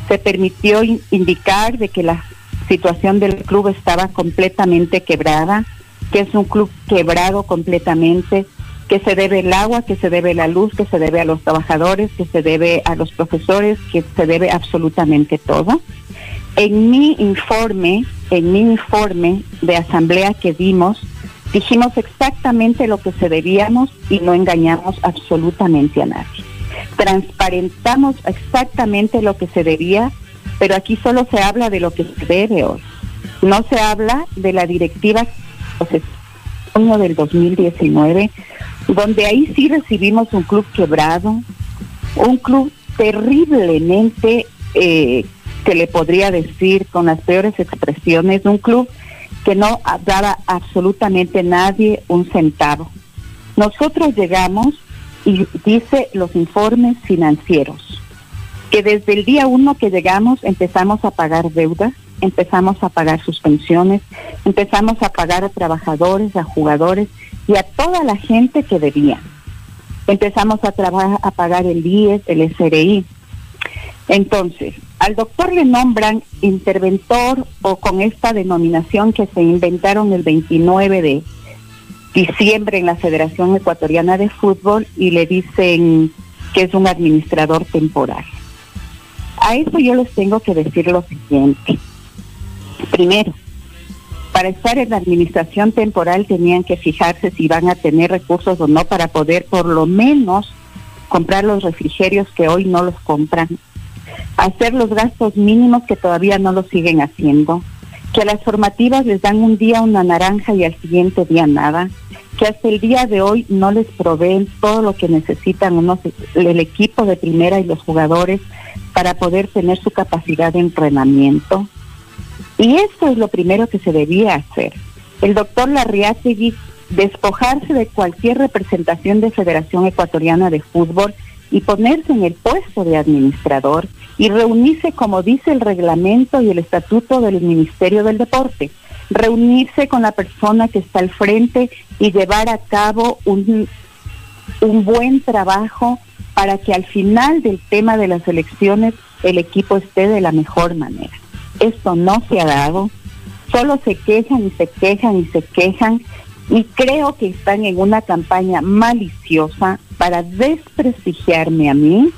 se permitió indicar de que la situación del club estaba completamente quebrada, que es un club quebrado completamente, que se debe el agua, que se debe la luz, que se debe a los trabajadores, que se debe a los profesores, que se debe absolutamente todo. En mi informe, en mi informe de asamblea que dimos, dijimos exactamente lo que se debíamos y no engañamos absolutamente a nadie. Transparentamos exactamente lo que se debía, pero aquí solo se habla de lo que se debe hoy. No se habla de la directiva año del 2019, donde ahí sí recibimos un club quebrado, un club terriblemente, eh, que le podría decir con las peores expresiones, un club que no daba absolutamente nadie un centavo. Nosotros llegamos y dice los informes financieros que desde el día uno que llegamos empezamos a pagar deudas, empezamos a pagar suspensiones, empezamos a pagar a trabajadores, a jugadores y a toda la gente que debía. Empezamos a, a pagar el IES, el SRI. Entonces, al doctor le nombran interventor o con esta denominación que se inventaron el 29 de diciembre en la Federación Ecuatoriana de Fútbol y le dicen que es un administrador temporal. A eso yo les tengo que decir lo siguiente. Primero, para estar en la administración temporal tenían que fijarse si van a tener recursos o no para poder por lo menos comprar los refrigerios que hoy no los compran, hacer los gastos mínimos que todavía no lo siguen haciendo, que a las formativas les dan un día una naranja y al siguiente día nada, que hasta el día de hoy no les proveen todo lo que necesitan unos, el equipo de primera y los jugadores para poder tener su capacidad de entrenamiento y esto es lo primero que se debía hacer. El doctor Larriategui despojarse de cualquier representación de Federación Ecuatoriana de Fútbol y ponerse en el puesto de administrador y reunirse como dice el reglamento y el estatuto del Ministerio del Deporte, reunirse con la persona que está al frente y llevar a cabo un, un buen trabajo para que al final del tema de las elecciones el equipo esté de la mejor manera. Esto no se ha dado. Solo se quejan y se quejan y se quejan y creo que están en una campaña maliciosa para desprestigiarme a mí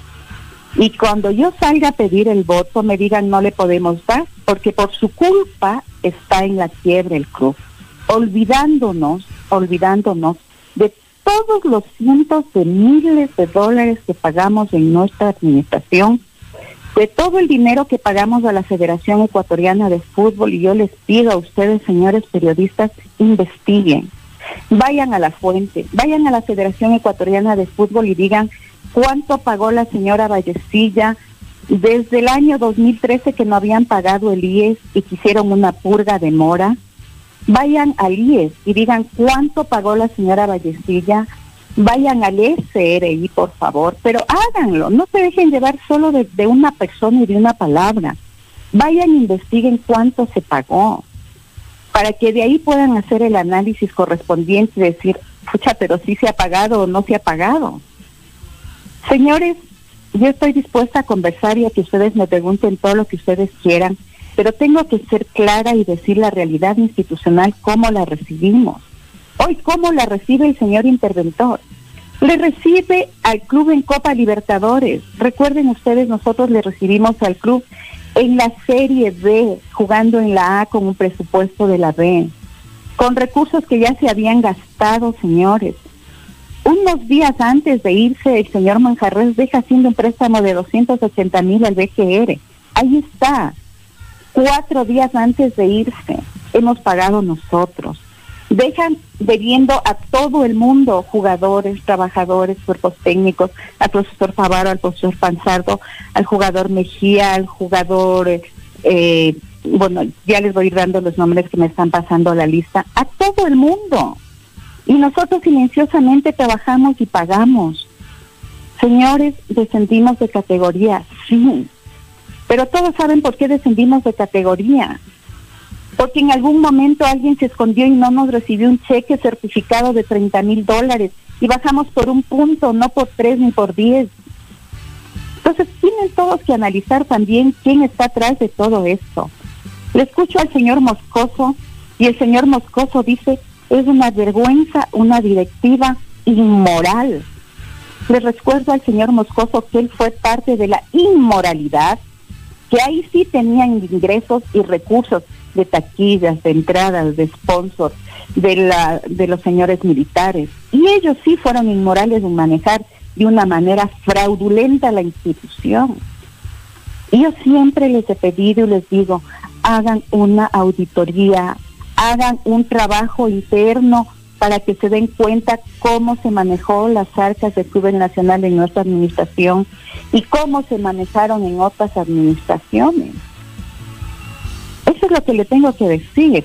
y cuando yo salga a pedir el voto me digan no le podemos dar porque por su culpa está en la quiebra el club, olvidándonos, olvidándonos de todos los cientos de miles de dólares que pagamos en nuestra administración de todo el dinero que pagamos a la Federación Ecuatoriana de Fútbol y yo les pido a ustedes, señores periodistas, investiguen, vayan a la fuente, vayan a la Federación Ecuatoriana de Fútbol y digan cuánto pagó la señora Vallecilla desde el año 2013 que no habían pagado el IES y quisieron una purga de mora. Vayan al IES y digan cuánto pagó la señora Vallecilla vayan al SRI, por favor, pero háganlo, no se dejen llevar solo de, una persona y de una palabra. Vayan investiguen cuánto se pagó, para que de ahí puedan hacer el análisis correspondiente y decir, pucha, pero sí se ha pagado o no se ha pagado. Señores, yo estoy dispuesta a conversar y a que ustedes me pregunten todo lo que ustedes quieran, pero tengo que ser clara y decir la realidad institucional, cómo la recibimos. Hoy, ¿cómo la recibe el señor interventor? Le recibe al club en Copa Libertadores. Recuerden ustedes, nosotros le recibimos al club en la Serie B, jugando en la A con un presupuesto de la B, con recursos que ya se habían gastado, señores. Unos días antes de irse, el señor Manjarres deja haciendo un préstamo de 280 mil al BGR. Ahí está. Cuatro días antes de irse, hemos pagado nosotros dejan debiendo a todo el mundo, jugadores, trabajadores, cuerpos técnicos, al profesor Favaro, al profesor Panzardo, al jugador Mejía, al jugador, eh, bueno, ya les voy a ir dando los nombres que me están pasando a la lista, a todo el mundo. Y nosotros silenciosamente trabajamos y pagamos. Señores, descendimos de categoría, sí, pero todos saben por qué descendimos de categoría porque en algún momento alguien se escondió y no nos recibió un cheque certificado de 30 mil dólares y bajamos por un punto, no por tres ni por diez. Entonces tienen todos que analizar también quién está atrás de todo esto. Le escucho al señor Moscoso y el señor Moscoso dice, es una vergüenza, una directiva inmoral. Le recuerdo al señor Moscoso que él fue parte de la inmoralidad, que ahí sí tenían ingresos y recursos de taquillas, de entradas, de sponsors, de, la, de los señores militares. Y ellos sí fueron inmorales en manejar de una manera fraudulenta la institución. Y yo siempre les he pedido y les digo, hagan una auditoría, hagan un trabajo interno para que se den cuenta cómo se manejó las arcas de Club Nacional en nuestra administración y cómo se manejaron en otras administraciones. Eso es lo que le tengo que decir.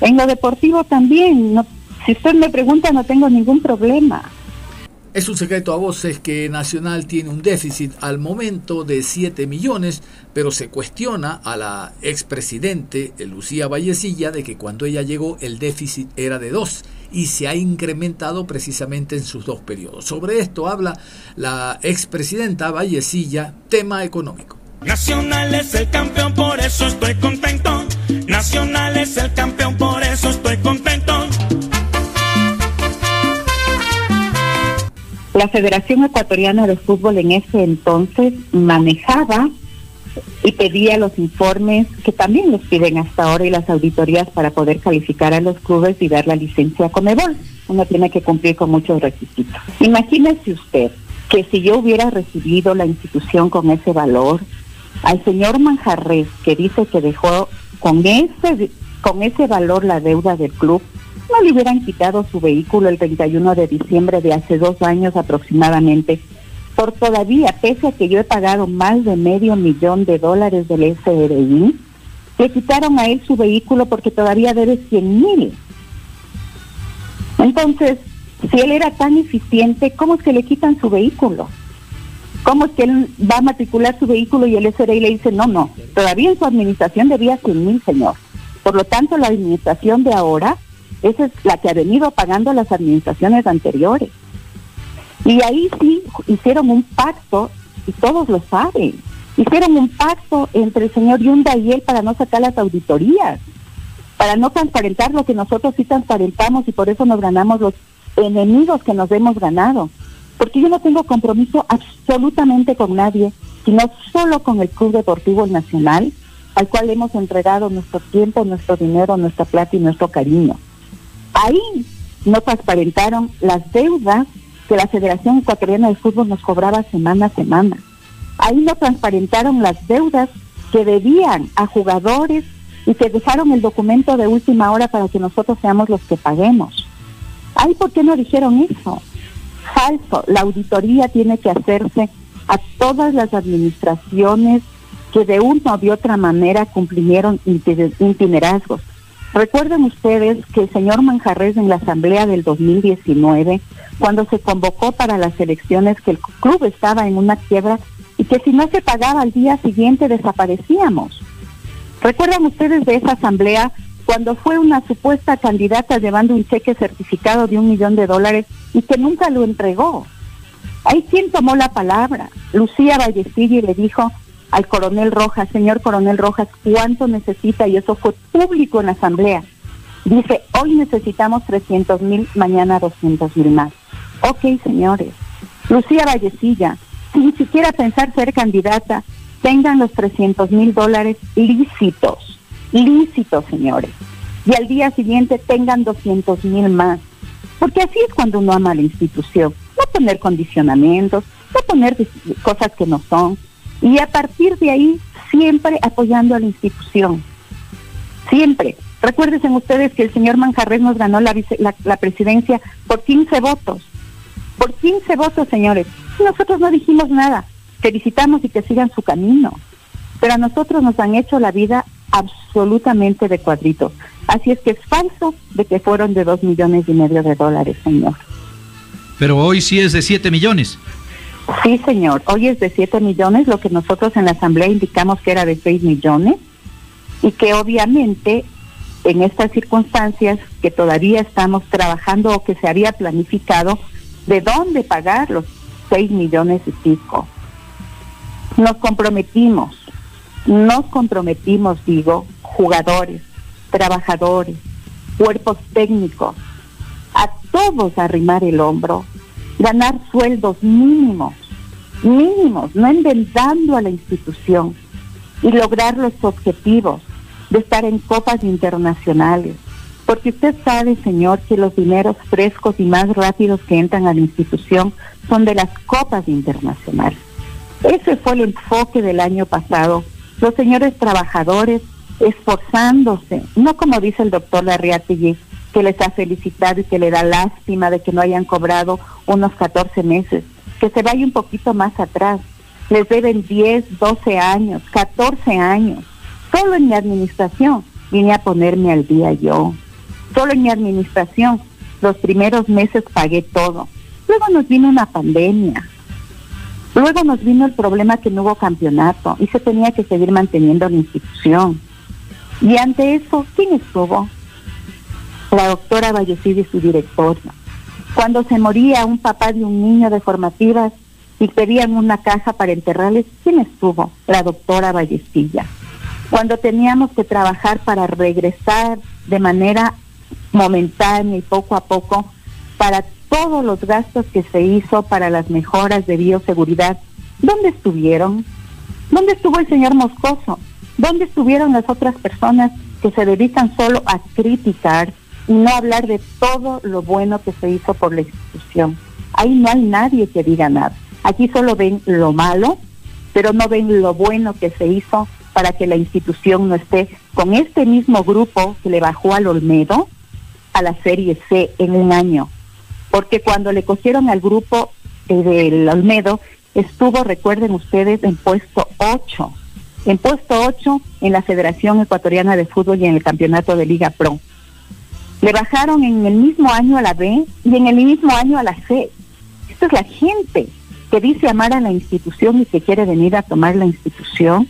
En lo deportivo también, no, si usted me pregunta no tengo ningún problema. Es un secreto a voces que Nacional tiene un déficit al momento de 7 millones, pero se cuestiona a la expresidente Lucía Vallecilla de que cuando ella llegó el déficit era de 2 y se ha incrementado precisamente en sus dos periodos. Sobre esto habla la expresidenta Vallecilla, tema económico. Nacional es el campeón, por eso estoy contento. Nacional es el campeón, por eso estoy contento. La Federación Ecuatoriana de Fútbol en ese entonces manejaba y pedía los informes que también los piden hasta ahora y las auditorías para poder calificar a los clubes y dar la licencia a Comebol. Uno tiene que cumplir con muchos requisitos. Imagínese usted que si yo hubiera recibido la institución con ese valor, al señor Manjarres, que dice que dejó con ese, con ese valor la deuda del club, no le hubieran quitado su vehículo el 31 de diciembre de hace dos años aproximadamente, por todavía, pese a que yo he pagado más de medio millón de dólares del SRI, le quitaron a él su vehículo porque todavía debe 100 mil. Entonces, si él era tan eficiente, ¿cómo es que le quitan su vehículo? ¿Cómo es que él va a matricular su vehículo y el SRI le dice, no, no, todavía en su administración debía 100 mil, señor? Por lo tanto, la administración de ahora, esa es la que ha venido pagando las administraciones anteriores. Y ahí sí hicieron un pacto, y todos lo saben, hicieron un pacto entre el señor Yunda y él para no sacar las auditorías, para no transparentar lo que nosotros sí transparentamos y por eso nos ganamos los enemigos que nos hemos ganado porque yo no tengo compromiso absolutamente con nadie, sino solo con el Club Deportivo Nacional, al cual hemos entregado nuestro tiempo, nuestro dinero, nuestra plata y nuestro cariño. Ahí no transparentaron las deudas que la Federación Ecuatoriana de Fútbol nos cobraba semana a semana. Ahí no transparentaron las deudas que debían a jugadores y que dejaron el documento de última hora para que nosotros seamos los que paguemos. Ay, ¿por qué no dijeron eso? Falso. La auditoría tiene que hacerse a todas las administraciones que de una o de otra manera cumplieron itinerazgos. Recuerden ustedes que el señor Manjarres en la asamblea del 2019, cuando se convocó para las elecciones, que el club estaba en una quiebra y que si no se pagaba al día siguiente desaparecíamos. ¿Recuerdan ustedes de esa asamblea cuando fue una supuesta candidata llevando un cheque certificado de un millón de dólares y que nunca lo entregó? Ahí quien tomó la palabra, Lucía Vallecillo, y le dijo al coronel Rojas, señor coronel Rojas, ¿cuánto necesita? Y eso fue público en la asamblea. Dice, hoy necesitamos 300 mil, mañana 200 mil más. Ok, señores. Lucía Vallecilla, sin siquiera pensar ser candidata, tengan los 300 mil dólares lícitos, lícitos, señores. Y al día siguiente tengan 200 mil más. Porque así es cuando uno ama la institución. No poner condicionamientos, no poner cosas que no son. Y a partir de ahí, siempre apoyando a la institución. Siempre. Recuérdense ustedes que el señor Manjarres nos ganó la, presidencia por 15 votos. Por 15 votos, señores. Nosotros no dijimos nada. Felicitamos y que sigan su camino. Pero a nosotros nos han hecho la vida absolutamente de cuadritos. Así es que es falso de que fueron de dos millones y medio de dólares, señor. Pero hoy sí es de 7 millones. Sí, señor. Hoy es de 7 millones, lo que nosotros en la Asamblea indicamos que era de 6 millones y que obviamente en estas circunstancias que todavía estamos trabajando o que se había planificado, ¿de dónde pagar los 6 millones y pico? Nos comprometimos, nos comprometimos, digo, jugadores, trabajadores, cuerpos técnicos, a todos arrimar el hombro, ganar sueldos mínimos, mínimos, no endeudando a la institución y lograr los objetivos de estar en copas internacionales. Porque usted sabe, señor, que los dineros frescos y más rápidos que entran a la institución son de las copas internacionales. Ese fue el enfoque del año pasado. Los señores trabajadores esforzándose, no como dice el doctor Larriategui, que les ha felicitado y que le da lástima de que no hayan cobrado unos 14 meses, que se vaya un poquito más atrás. Les deben 10, 12 años, 14 años. Solo en mi administración vine a ponerme al día yo. Solo en mi administración los primeros meses pagué todo. Luego nos vino una pandemia. Luego nos vino el problema que no hubo campeonato y se tenía que seguir manteniendo la institución. Y ante eso, ¿quién estuvo? La doctora Vallecid y su directorio. Cuando se moría un papá de un niño de formativas y pedían una caja para enterrarles, ¿quién estuvo? La doctora Vallecilla. Cuando teníamos que trabajar para regresar de manera momentánea y poco a poco para todos los gastos que se hizo para las mejoras de bioseguridad, ¿dónde estuvieron? ¿Dónde estuvo el señor Moscoso? ¿Dónde estuvieron las otras personas que se dedican solo a criticar y no hablar de todo lo bueno que se hizo por la institución? Ahí no hay nadie que diga nada. Aquí solo ven lo malo, pero no ven lo bueno que se hizo para que la institución no esté con este mismo grupo que le bajó al Olmedo a la Serie C en un año. Porque cuando le cogieron al grupo eh, del Olmedo, estuvo, recuerden ustedes, en puesto 8. En puesto 8 en la Federación Ecuatoriana de Fútbol y en el Campeonato de Liga Pro. Le bajaron en el mismo año a la B y en el mismo año a la C. Esta es la gente que dice amar a la institución y que quiere venir a tomar la institución.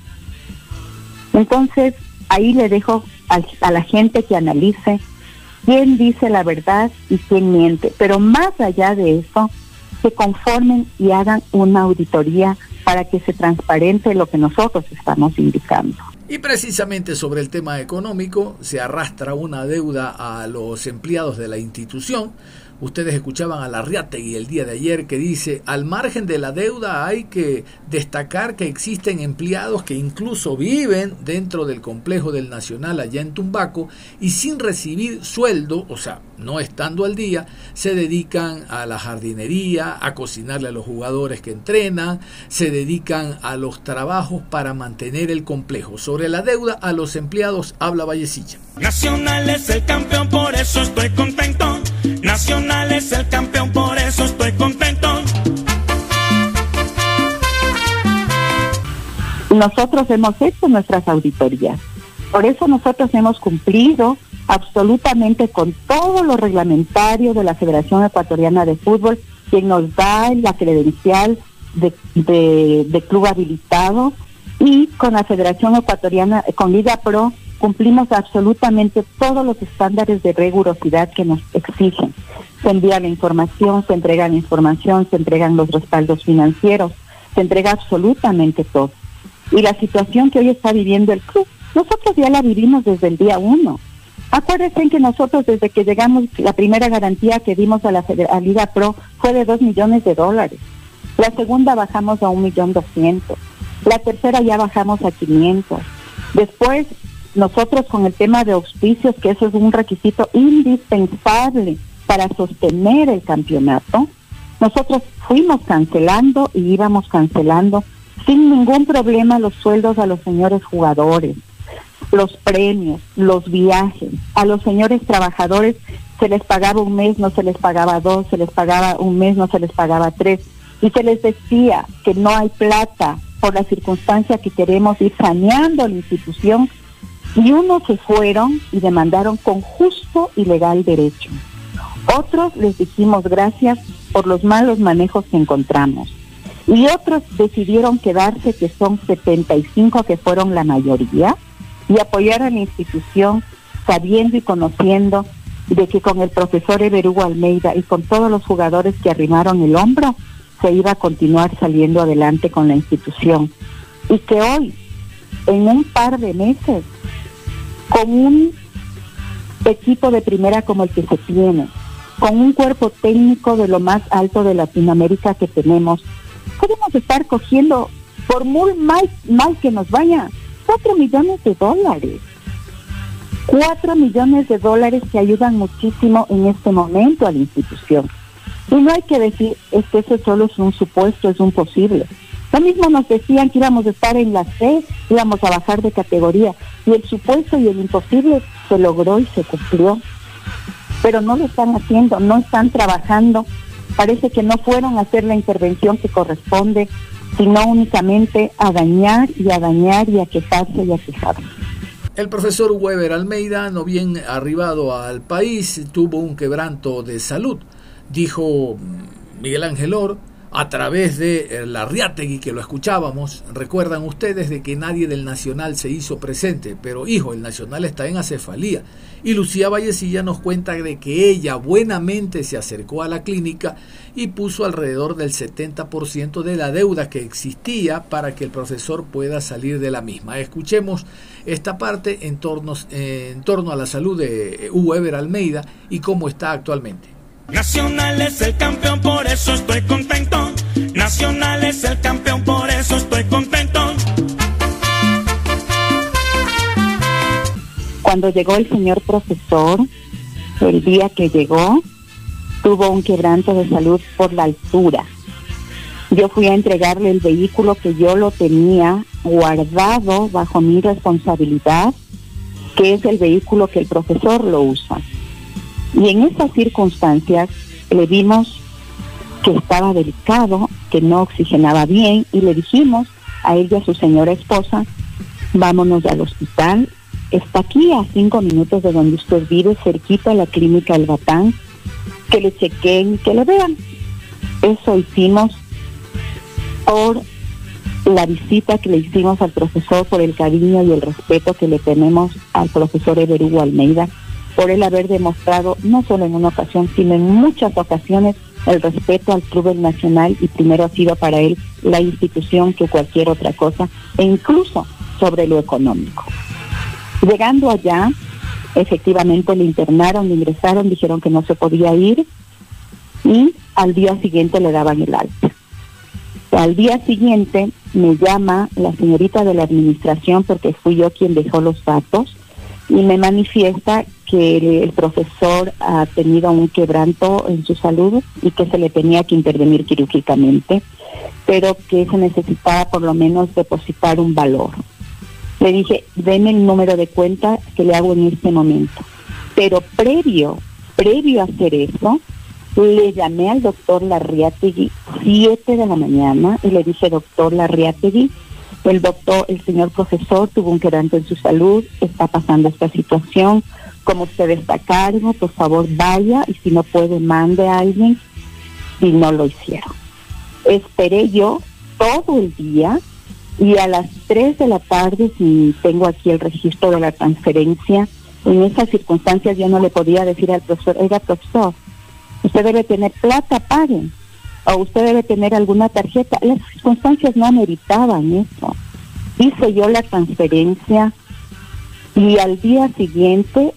Entonces, ahí le dejo a, la gente que analice quién dice la verdad y quién miente. Pero más allá de eso, se conformen y hagan una auditoría para que se transparente lo que nosotros estamos indicando. Y precisamente sobre el tema económico se arrastra una deuda a los empleados de la institución Ustedes escuchaban a Larriategui el día de ayer que dice, al margen de la deuda hay que destacar que existen empleados que incluso viven dentro del complejo del Nacional allá en Tumbaco y sin recibir sueldo, o sea, no estando al día, se dedican a la jardinería, a cocinarle a los jugadores que entrenan, se dedican a los trabajos para mantener el complejo. Sobre la deuda a los empleados habla Vallecilla. Nacional es el campeón, por eso estoy contento. Nacional es el campeón, por eso estoy contento. Nosotros hemos hecho nuestras auditorías. Por eso nosotros hemos cumplido absolutamente con todo lo reglamentario de la Federación Ecuatoriana de Fútbol, quien nos da la credencial de, de- de club habilitado y con la Federación Ecuatoriana, con Liga Pro, cumplimos absolutamente todos los estándares de rigurosidad que nos exigen. Se envía la información, se entrega la información, se entregan los respaldos financieros, se entrega absolutamente todo. Y la situación que hoy está viviendo el club, nosotros ya la vivimos desde el día uno. Acuérdense que nosotros desde que llegamos, la primera garantía que dimos a la a Liga Pro fue de dos millones de dólares. La segunda bajamos a un millón doscientos. La tercera ya bajamos a 500. Después, nosotros con el tema de auspicios, que eso es un requisito indispensable para sostener el campeonato, nosotros fuimos cancelando y íbamos cancelando sin ningún problema los sueldos a los señores jugadores, los premios, los viajes. A los señores trabajadores se les pagaba un mes, no se les pagaba dos, se les pagaba un mes, no se les pagaba tres. Y se les decía que no hay plata por la circunstancia que queremos ir saneando la institución. Y unos se fueron y demandaron con justo y legal derecho. Otros les dijimos gracias por los malos manejos que encontramos. Y otros decidieron quedarse, que son 75, que fueron la mayoría, y apoyar a la institución sabiendo y conociendo de que con el profesor Everugo Almeida y con todos los jugadores que arrimaron el hombro, se iba a continuar saliendo adelante con la institución. Y que hoy, en un par de meses, con un equipo de primera como el que se tiene, con un cuerpo técnico de lo más alto de Latinoamérica que tenemos, podemos estar cogiendo, por muy mal, mal que nos vaya, cuatro millones de dólares. Cuatro millones de dólares que ayudan muchísimo en este momento a la institución. Y no hay que decir, es que eso solo es un supuesto, es un posible. Mismo nos decían que íbamos a estar en la C, íbamos a bajar de categoría. Y el supuesto y el imposible se logró y se cumplió. Pero no lo están haciendo, no están trabajando. Parece que no fueron a hacer la intervención que corresponde, sino únicamente a dañar y a dañar y a quejarse y a quejarse. El profesor Weber Almeida, no bien arribado al país, tuvo un quebranto de salud. Dijo Miguel Ángel Or, a través de la Riategui que lo escuchábamos, recuerdan ustedes de que nadie del Nacional se hizo presente, pero hijo, el Nacional está en acefalía. Y Lucía Vallecilla nos cuenta de que ella buenamente se acercó a la clínica y puso alrededor del 70% de la deuda que existía para que el profesor pueda salir de la misma. Escuchemos esta parte en torno, en torno a la salud de Hugo Eber Almeida y cómo está actualmente. Nacional es el campeón, por eso estoy contento. Nacional es el campeón, por eso estoy contento. Cuando llegó el señor profesor, el día que llegó, tuvo un quebranto de salud por la altura. Yo fui a entregarle el vehículo que yo lo tenía guardado bajo mi responsabilidad, que es el vehículo que el profesor lo usa. Y en esas circunstancias le vimos que estaba delicado, que no oxigenaba bien y le dijimos a él y a su señora esposa, vámonos al hospital. Está aquí a cinco minutos de donde usted vive, cerquita a la clínica El Batán, que le chequeen y que le vean. Eso hicimos por la visita que le hicimos al profesor, por el cariño y el respeto que le tenemos al profesor Everugo Almeida, por él haber demostrado, no solo en una ocasión, sino en muchas ocasiones, el respeto al Club El Nacional y primero ha sido para él la institución que cualquier otra cosa, e incluso sobre lo económico. Llegando allá, efectivamente le internaron, le ingresaron, dijeron que no se podía ir y al día siguiente le daban el alta. Al día siguiente me llama la señorita de la administración porque fui yo quien dejó los datos y me manifiesta que el, profesor ha tenido un quebranto en su salud y que se le tenía que intervenir quirúrgicamente, pero que se necesitaba por lo menos depositar un valor. Le dije, deme el número de cuenta que le hago en este momento. Pero previo, previo a hacer eso, le llamé al doctor Larriategui, 7 de la mañana, y le dije, doctor Larriategui, el doctor, el señor profesor tuvo un quebranto en su salud, está pasando esta situación, como usted está cargo, por favor vaya, y si no puede, mande a alguien, y no lo hicieron. Esperé yo todo el día, y a las 3 de la tarde, si tengo aquí el registro de la transferencia, en esas circunstancias yo no le podía decir al profesor, oiga profesor, usted debe tener plata, paguen, o usted debe tener alguna tarjeta. Las circunstancias no ameritaban eso. Hice yo la transferencia y al día siguiente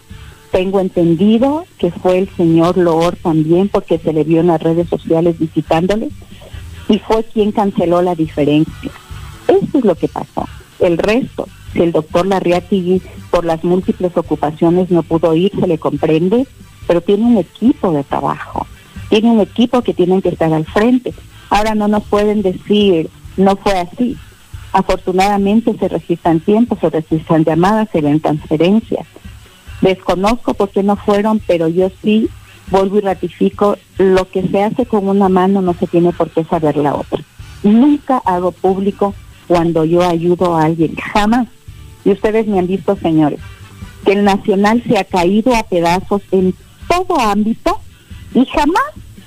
tengo entendido que fue el señor Loor también porque se le vio en las redes sociales visitándole y fue quien canceló la diferencia. Eso es lo que pasó. El resto, si el doctor Larriatigui por las múltiples ocupaciones no pudo ir, se le comprende, pero tiene un equipo de trabajo, tiene un equipo que tienen que estar al frente. Ahora no nos pueden decir, no fue así. Afortunadamente se registran tiempos, se registran llamadas, se ven transferencias. Desconozco por qué no fueron, pero yo sí vuelvo y ratifico, lo que se hace con una mano no se tiene por qué saber la otra. Nunca hago público cuando yo ayudo a alguien, jamás. Y ustedes me han visto, señores, que el nacional se ha caído a pedazos en todo ámbito y jamás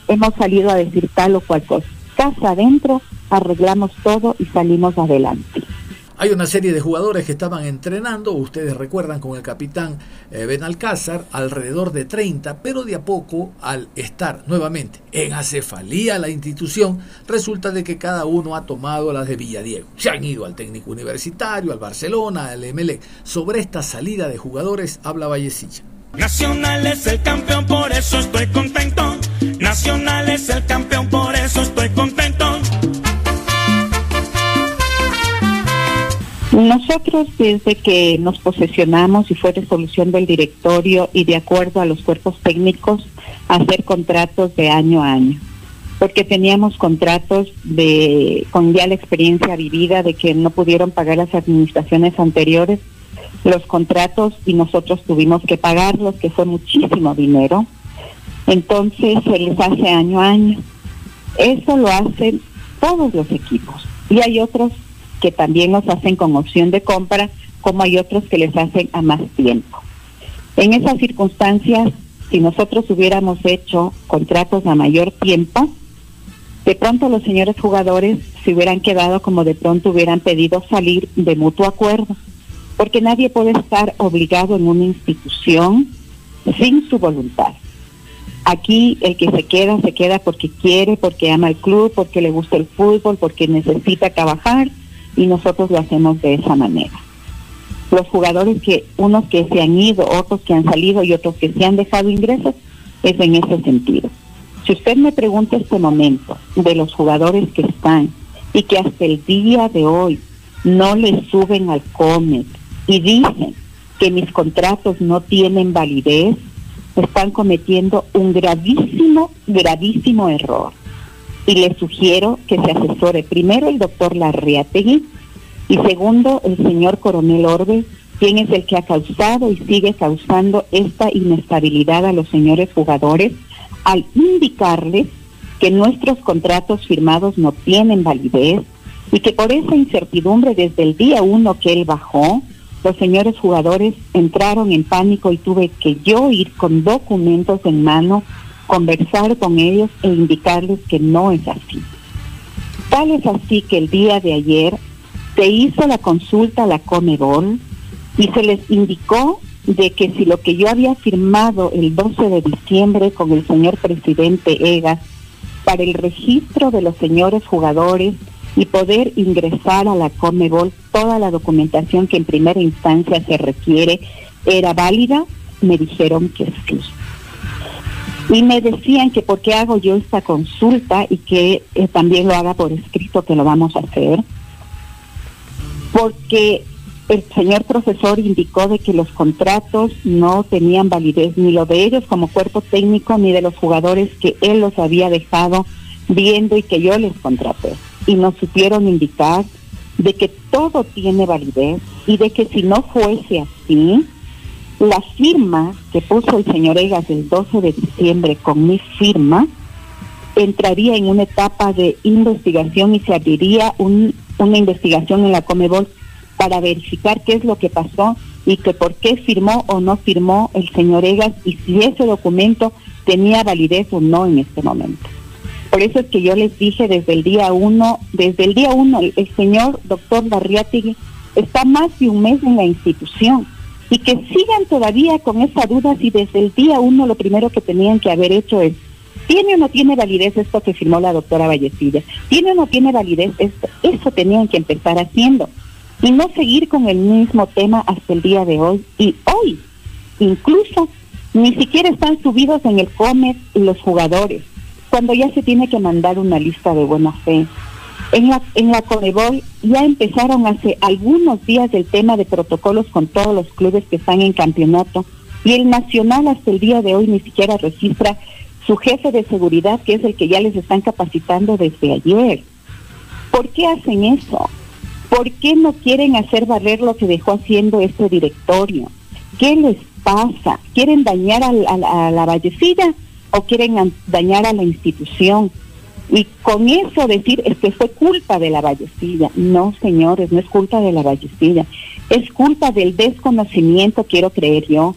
hemos salido a decir tal o cual cosa. Casa adentro, arreglamos todo y salimos adelante. Hay una serie de jugadores que estaban entrenando, ustedes recuerdan con el capitán eh, Benalcázar, alrededor de 30, pero de a poco, al estar nuevamente en acefalía la institución, resulta de que cada uno ha tomado las de Villadiego. Se han ido al técnico universitario, al Barcelona, al Emelec. Sobre esta salida de jugadores habla Vallecilla. Nacional es el campeón, por eso estoy contento. Nacional es el campeón, por eso estoy contento. Nosotros desde que nos posesionamos y fue resolución del directorio y de acuerdo a los cuerpos técnicos hacer contratos de año a año, porque teníamos contratos de con ya la experiencia vivida de que no pudieron pagar las administraciones anteriores los contratos y nosotros tuvimos que pagarlos, que fue muchísimo dinero. Entonces se les hace año a año. Eso lo hacen todos los equipos y hay otros que también nos hacen con opción de compra, como hay otros que les hacen a más tiempo. En esas circunstancias, si nosotros hubiéramos hecho contratos a mayor tiempo, de pronto los señores jugadores se hubieran quedado como de pronto hubieran pedido salir de mutuo acuerdo, porque nadie puede estar obligado en una institución sin su voluntad. Aquí el que se queda, se queda porque quiere, porque ama el club, porque le gusta el fútbol, porque necesita trabajar y nosotros lo hacemos de esa manera. Los jugadores que, unos que se han ido, otros que han salido y otros que se han dejado ingresos, es en ese sentido. Si usted me pregunta este momento de los jugadores que están y que hasta el día de hoy no le suben al COMET y dicen que mis contratos no tienen validez, están cometiendo un gravísimo, gravísimo error y le sugiero que se asesore primero el doctor Larriategui y segundo el señor Coronel Orbe, quien es el que ha causado y sigue causando esta inestabilidad a los señores jugadores al indicarles que nuestros contratos firmados no tienen validez y que por esa incertidumbre desde el día uno que él bajó, los señores jugadores entraron en pánico y tuve que yo ir con documentos en mano conversar con ellos e indicarles que no es así. Tal es así que el día de ayer se hizo la consulta a la Comebol y se les indicó de que si lo que yo había firmado el 12 de diciembre con el señor presidente Egas para el registro de los señores jugadores y poder ingresar a la Comebol toda la documentación que en primera instancia se requiere era válida, me dijeron que sí. Y me decían que por qué hago yo esta consulta y que eh, también lo haga por escrito, que lo vamos a hacer. Porque el señor profesor indicó de que los contratos no tenían validez, ni lo de ellos como cuerpo técnico, ni de los jugadores que él los había dejado viendo y que yo les contraté. Y nos supieron indicar de que todo tiene validez y de que si no fuese así, la firma que puso el señor Egas el 12 de diciembre con mi firma entraría en una etapa de investigación y se abriría un, una investigación en la Comebol para verificar qué es lo que pasó y que por qué firmó o no firmó el señor Egas y si ese documento tenía validez o no en este momento. Por eso es que yo les dije desde el día uno, desde el día uno, el, el señor doctor Barriategui está más de un mes en la institución y que sigan todavía con esa duda si desde el día uno lo primero que tenían que haber hecho es, ¿tiene o no tiene validez esto que firmó la doctora Vallecilla? ¿Tiene o no tiene validez esto? Eso tenían que empezar haciendo y no seguir con el mismo tema hasta el día de hoy. Y hoy, incluso, ni siquiera están subidos en el COMET los jugadores, cuando ya se tiene que mandar una lista de buena fe. En la, en la Conebol ya empezaron hace algunos días el tema de protocolos con todos los clubes que están en campeonato y el Nacional hasta el día de hoy ni siquiera registra su jefe de seguridad, que es el que ya les están capacitando desde ayer. ¿Por qué hacen eso? ¿Por qué no quieren hacer valer lo que dejó haciendo este directorio? ¿Qué les pasa? ¿Quieren dañar a, a, a la vallecilla o quieren dañar a la institución? Y con eso decir es que fue culpa de la vallecilla. No, señores, no es culpa de la vallecilla. Es culpa del desconocimiento, quiero creer yo,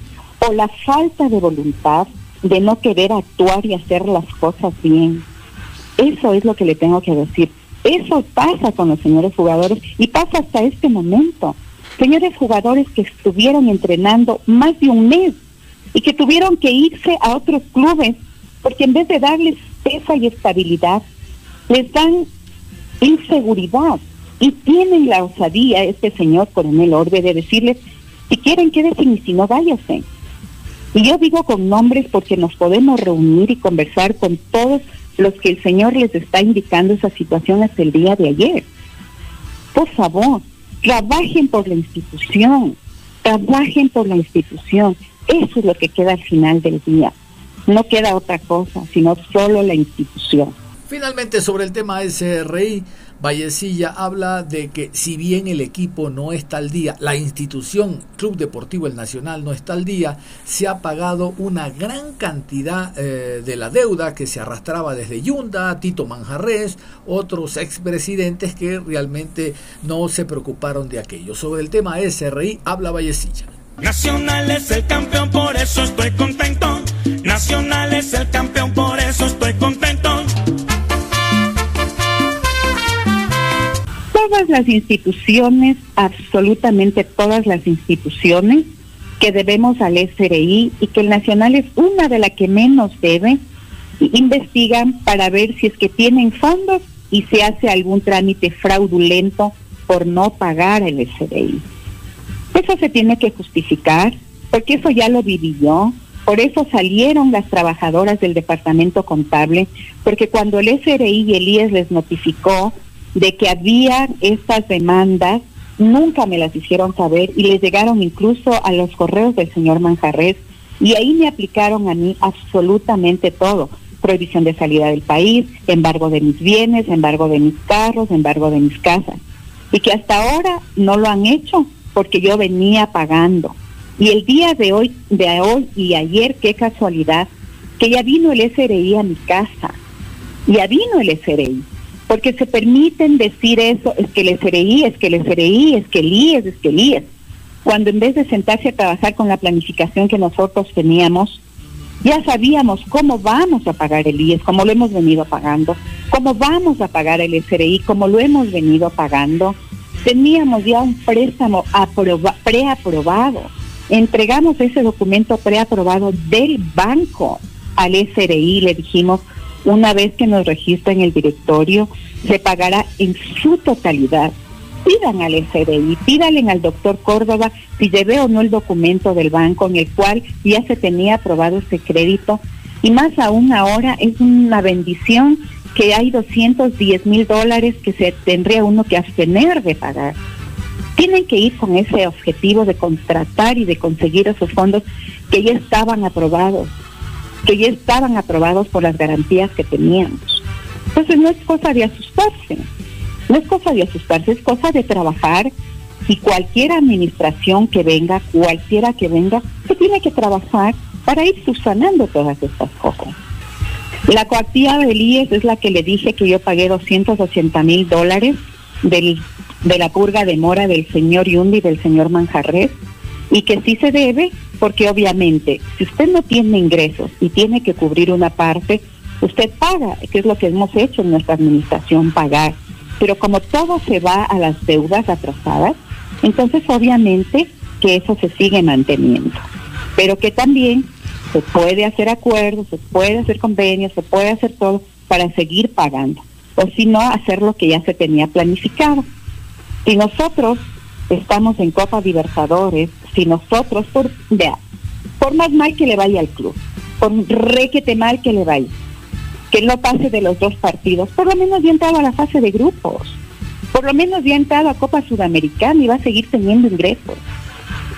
o la falta de voluntad de no querer actuar y hacer las cosas bien. Eso es lo que le tengo que decir. Eso pasa con los señores jugadores y pasa hasta este momento. Señores jugadores que estuvieron entrenando más de un mes y que tuvieron que irse a otros clubes porque en vez de darles pesa y estabilidad, les dan inseguridad y tienen la osadía, este señor coronel Orbe, de decirles, si quieren quédense y si no váyase. Y yo digo con nombres porque nos podemos reunir y conversar con todos los que el Señor les está indicando esa situación hasta el día de ayer. Por favor, trabajen por la institución, trabajen por la institución. Eso es lo que queda al final del día. No queda otra cosa, sino solo la institución. Finalmente, sobre el tema SRI, Vallecilla habla de que si bien el equipo no está al día, la institución Club Deportivo El Nacional no está al día, se ha pagado una gran cantidad eh, de la deuda que se arrastraba desde Yunda, Tito Manjarres, otros expresidentes que realmente no se preocuparon de aquello. Sobre el tema SRI habla Vallecilla. Nacional es el campeón, por eso estoy contento. Nacional es el campeón, por eso estoy contento. Todas las instituciones, absolutamente todas las instituciones que debemos al SRI y que el Nacional es una de las que menos debe, investigan para ver si es que tienen fondos y se hace algún trámite fraudulento por no pagar el SRI. Eso se tiene que justificar, porque eso ya lo viví yo. Por eso salieron las trabajadoras del departamento contable, porque cuando el SRI y el IES les notificó de que había estas demandas, nunca me las hicieron saber y les llegaron incluso a los correos del señor Manjarres y ahí me aplicaron a mí absolutamente todo. Prohibición de salida del país, embargo de mis bienes, embargo de mis carros, embargo de mis casas. Y que hasta ahora no lo han hecho porque yo venía pagando. Y el día de hoy, de hoy y ayer, qué casualidad, que ya vino el SRI a mi casa. Ya vino el SRI. Porque se permiten decir eso, es que el SRI, es que el SRI, es que el IES, es que el IES. Cuando en vez de sentarse a trabajar con la planificación que nosotros teníamos, ya sabíamos cómo vamos a pagar el IES, como lo hemos venido pagando, cómo vamos a pagar el SRI, como lo hemos venido pagando. Teníamos ya un préstamo aproba preaprobado. Entregamos ese documento preaprobado del banco al SRI, le dijimos, una vez que nos registren el directorio, se pagará en su totalidad. Pidan al SRI, pídanle al doctor Córdoba si llevé o no el documento del banco en el cual ya se tenía aprobado ese crédito Y más aún ahora es una bendición que hay 210 mil dólares que se tendría uno que abstener de pagar. Tienen que ir con ese objetivo de contratar y de conseguir esos fondos que ya estaban aprobados, que ya estaban aprobados por las garantías que teníamos. Entonces no es cosa de asustarse, no es cosa de asustarse, es cosa de trabajar y cualquier administración que venga, cualquiera que venga, se tiene que trabajar para ir subsanando todas estas cosas. La coactiva del IES es la que le dije que yo pagué 280 mil dólares del, de la purga de mora del señor Yundi y del señor Manjarres y que sí se debe porque obviamente si usted no tiene ingresos y tiene que cubrir una parte, usted paga, que es lo que hemos hecho en nuestra administración, pagar. Pero como todo se va a las deudas atrasadas, entonces obviamente que eso se sigue manteniendo. Pero que también se puede hacer acuerdos, se puede hacer convenios, se puede hacer todo para seguir pagando. O si no, hacer lo que ya se tenía planificado. Si nosotros estamos en Copa Libertadores, si nosotros, por, vea, por más mal que le vaya al club, por requete mal que le vaya, que no pase de los dos partidos, por lo menos ya entrado a la fase de grupos, por lo menos ya entrado a Copa Sudamericana y va a seguir teniendo ingresos.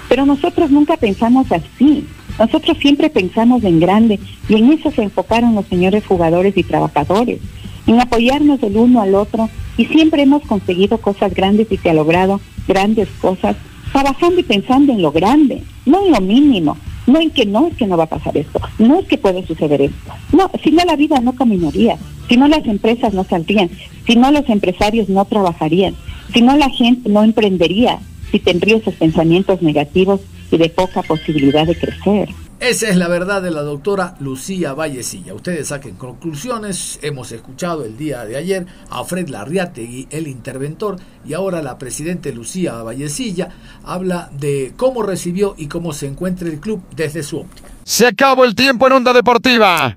Pero nosotros nunca pensamos así. Nosotros siempre pensamos en grande y en eso se enfocaron los señores jugadores y trabajadores, en apoyarnos el uno al otro y siempre hemos conseguido cosas grandes y se ha logrado grandes cosas trabajando y pensando en lo grande, no en lo mínimo, no en que no es que no va a pasar esto, no es que puede suceder esto. No, si no la vida no caminaría, si no las empresas no saldrían, si no los empresarios no trabajarían, si no la gente no emprendería, si tendría esos pensamientos negativos y de poca posibilidad de crecer. Esa es la verdad de la doctora Lucía Vallecilla. Ustedes saquen conclusiones. Hemos escuchado el día de ayer a Fred Larriategui, el interventor, y ahora la presidente Lucía Vallecilla habla de cómo recibió y cómo se encuentra el club desde su óptica. Se acabó el tiempo en Onda Deportiva.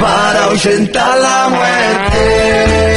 para ahuyentar la muerte.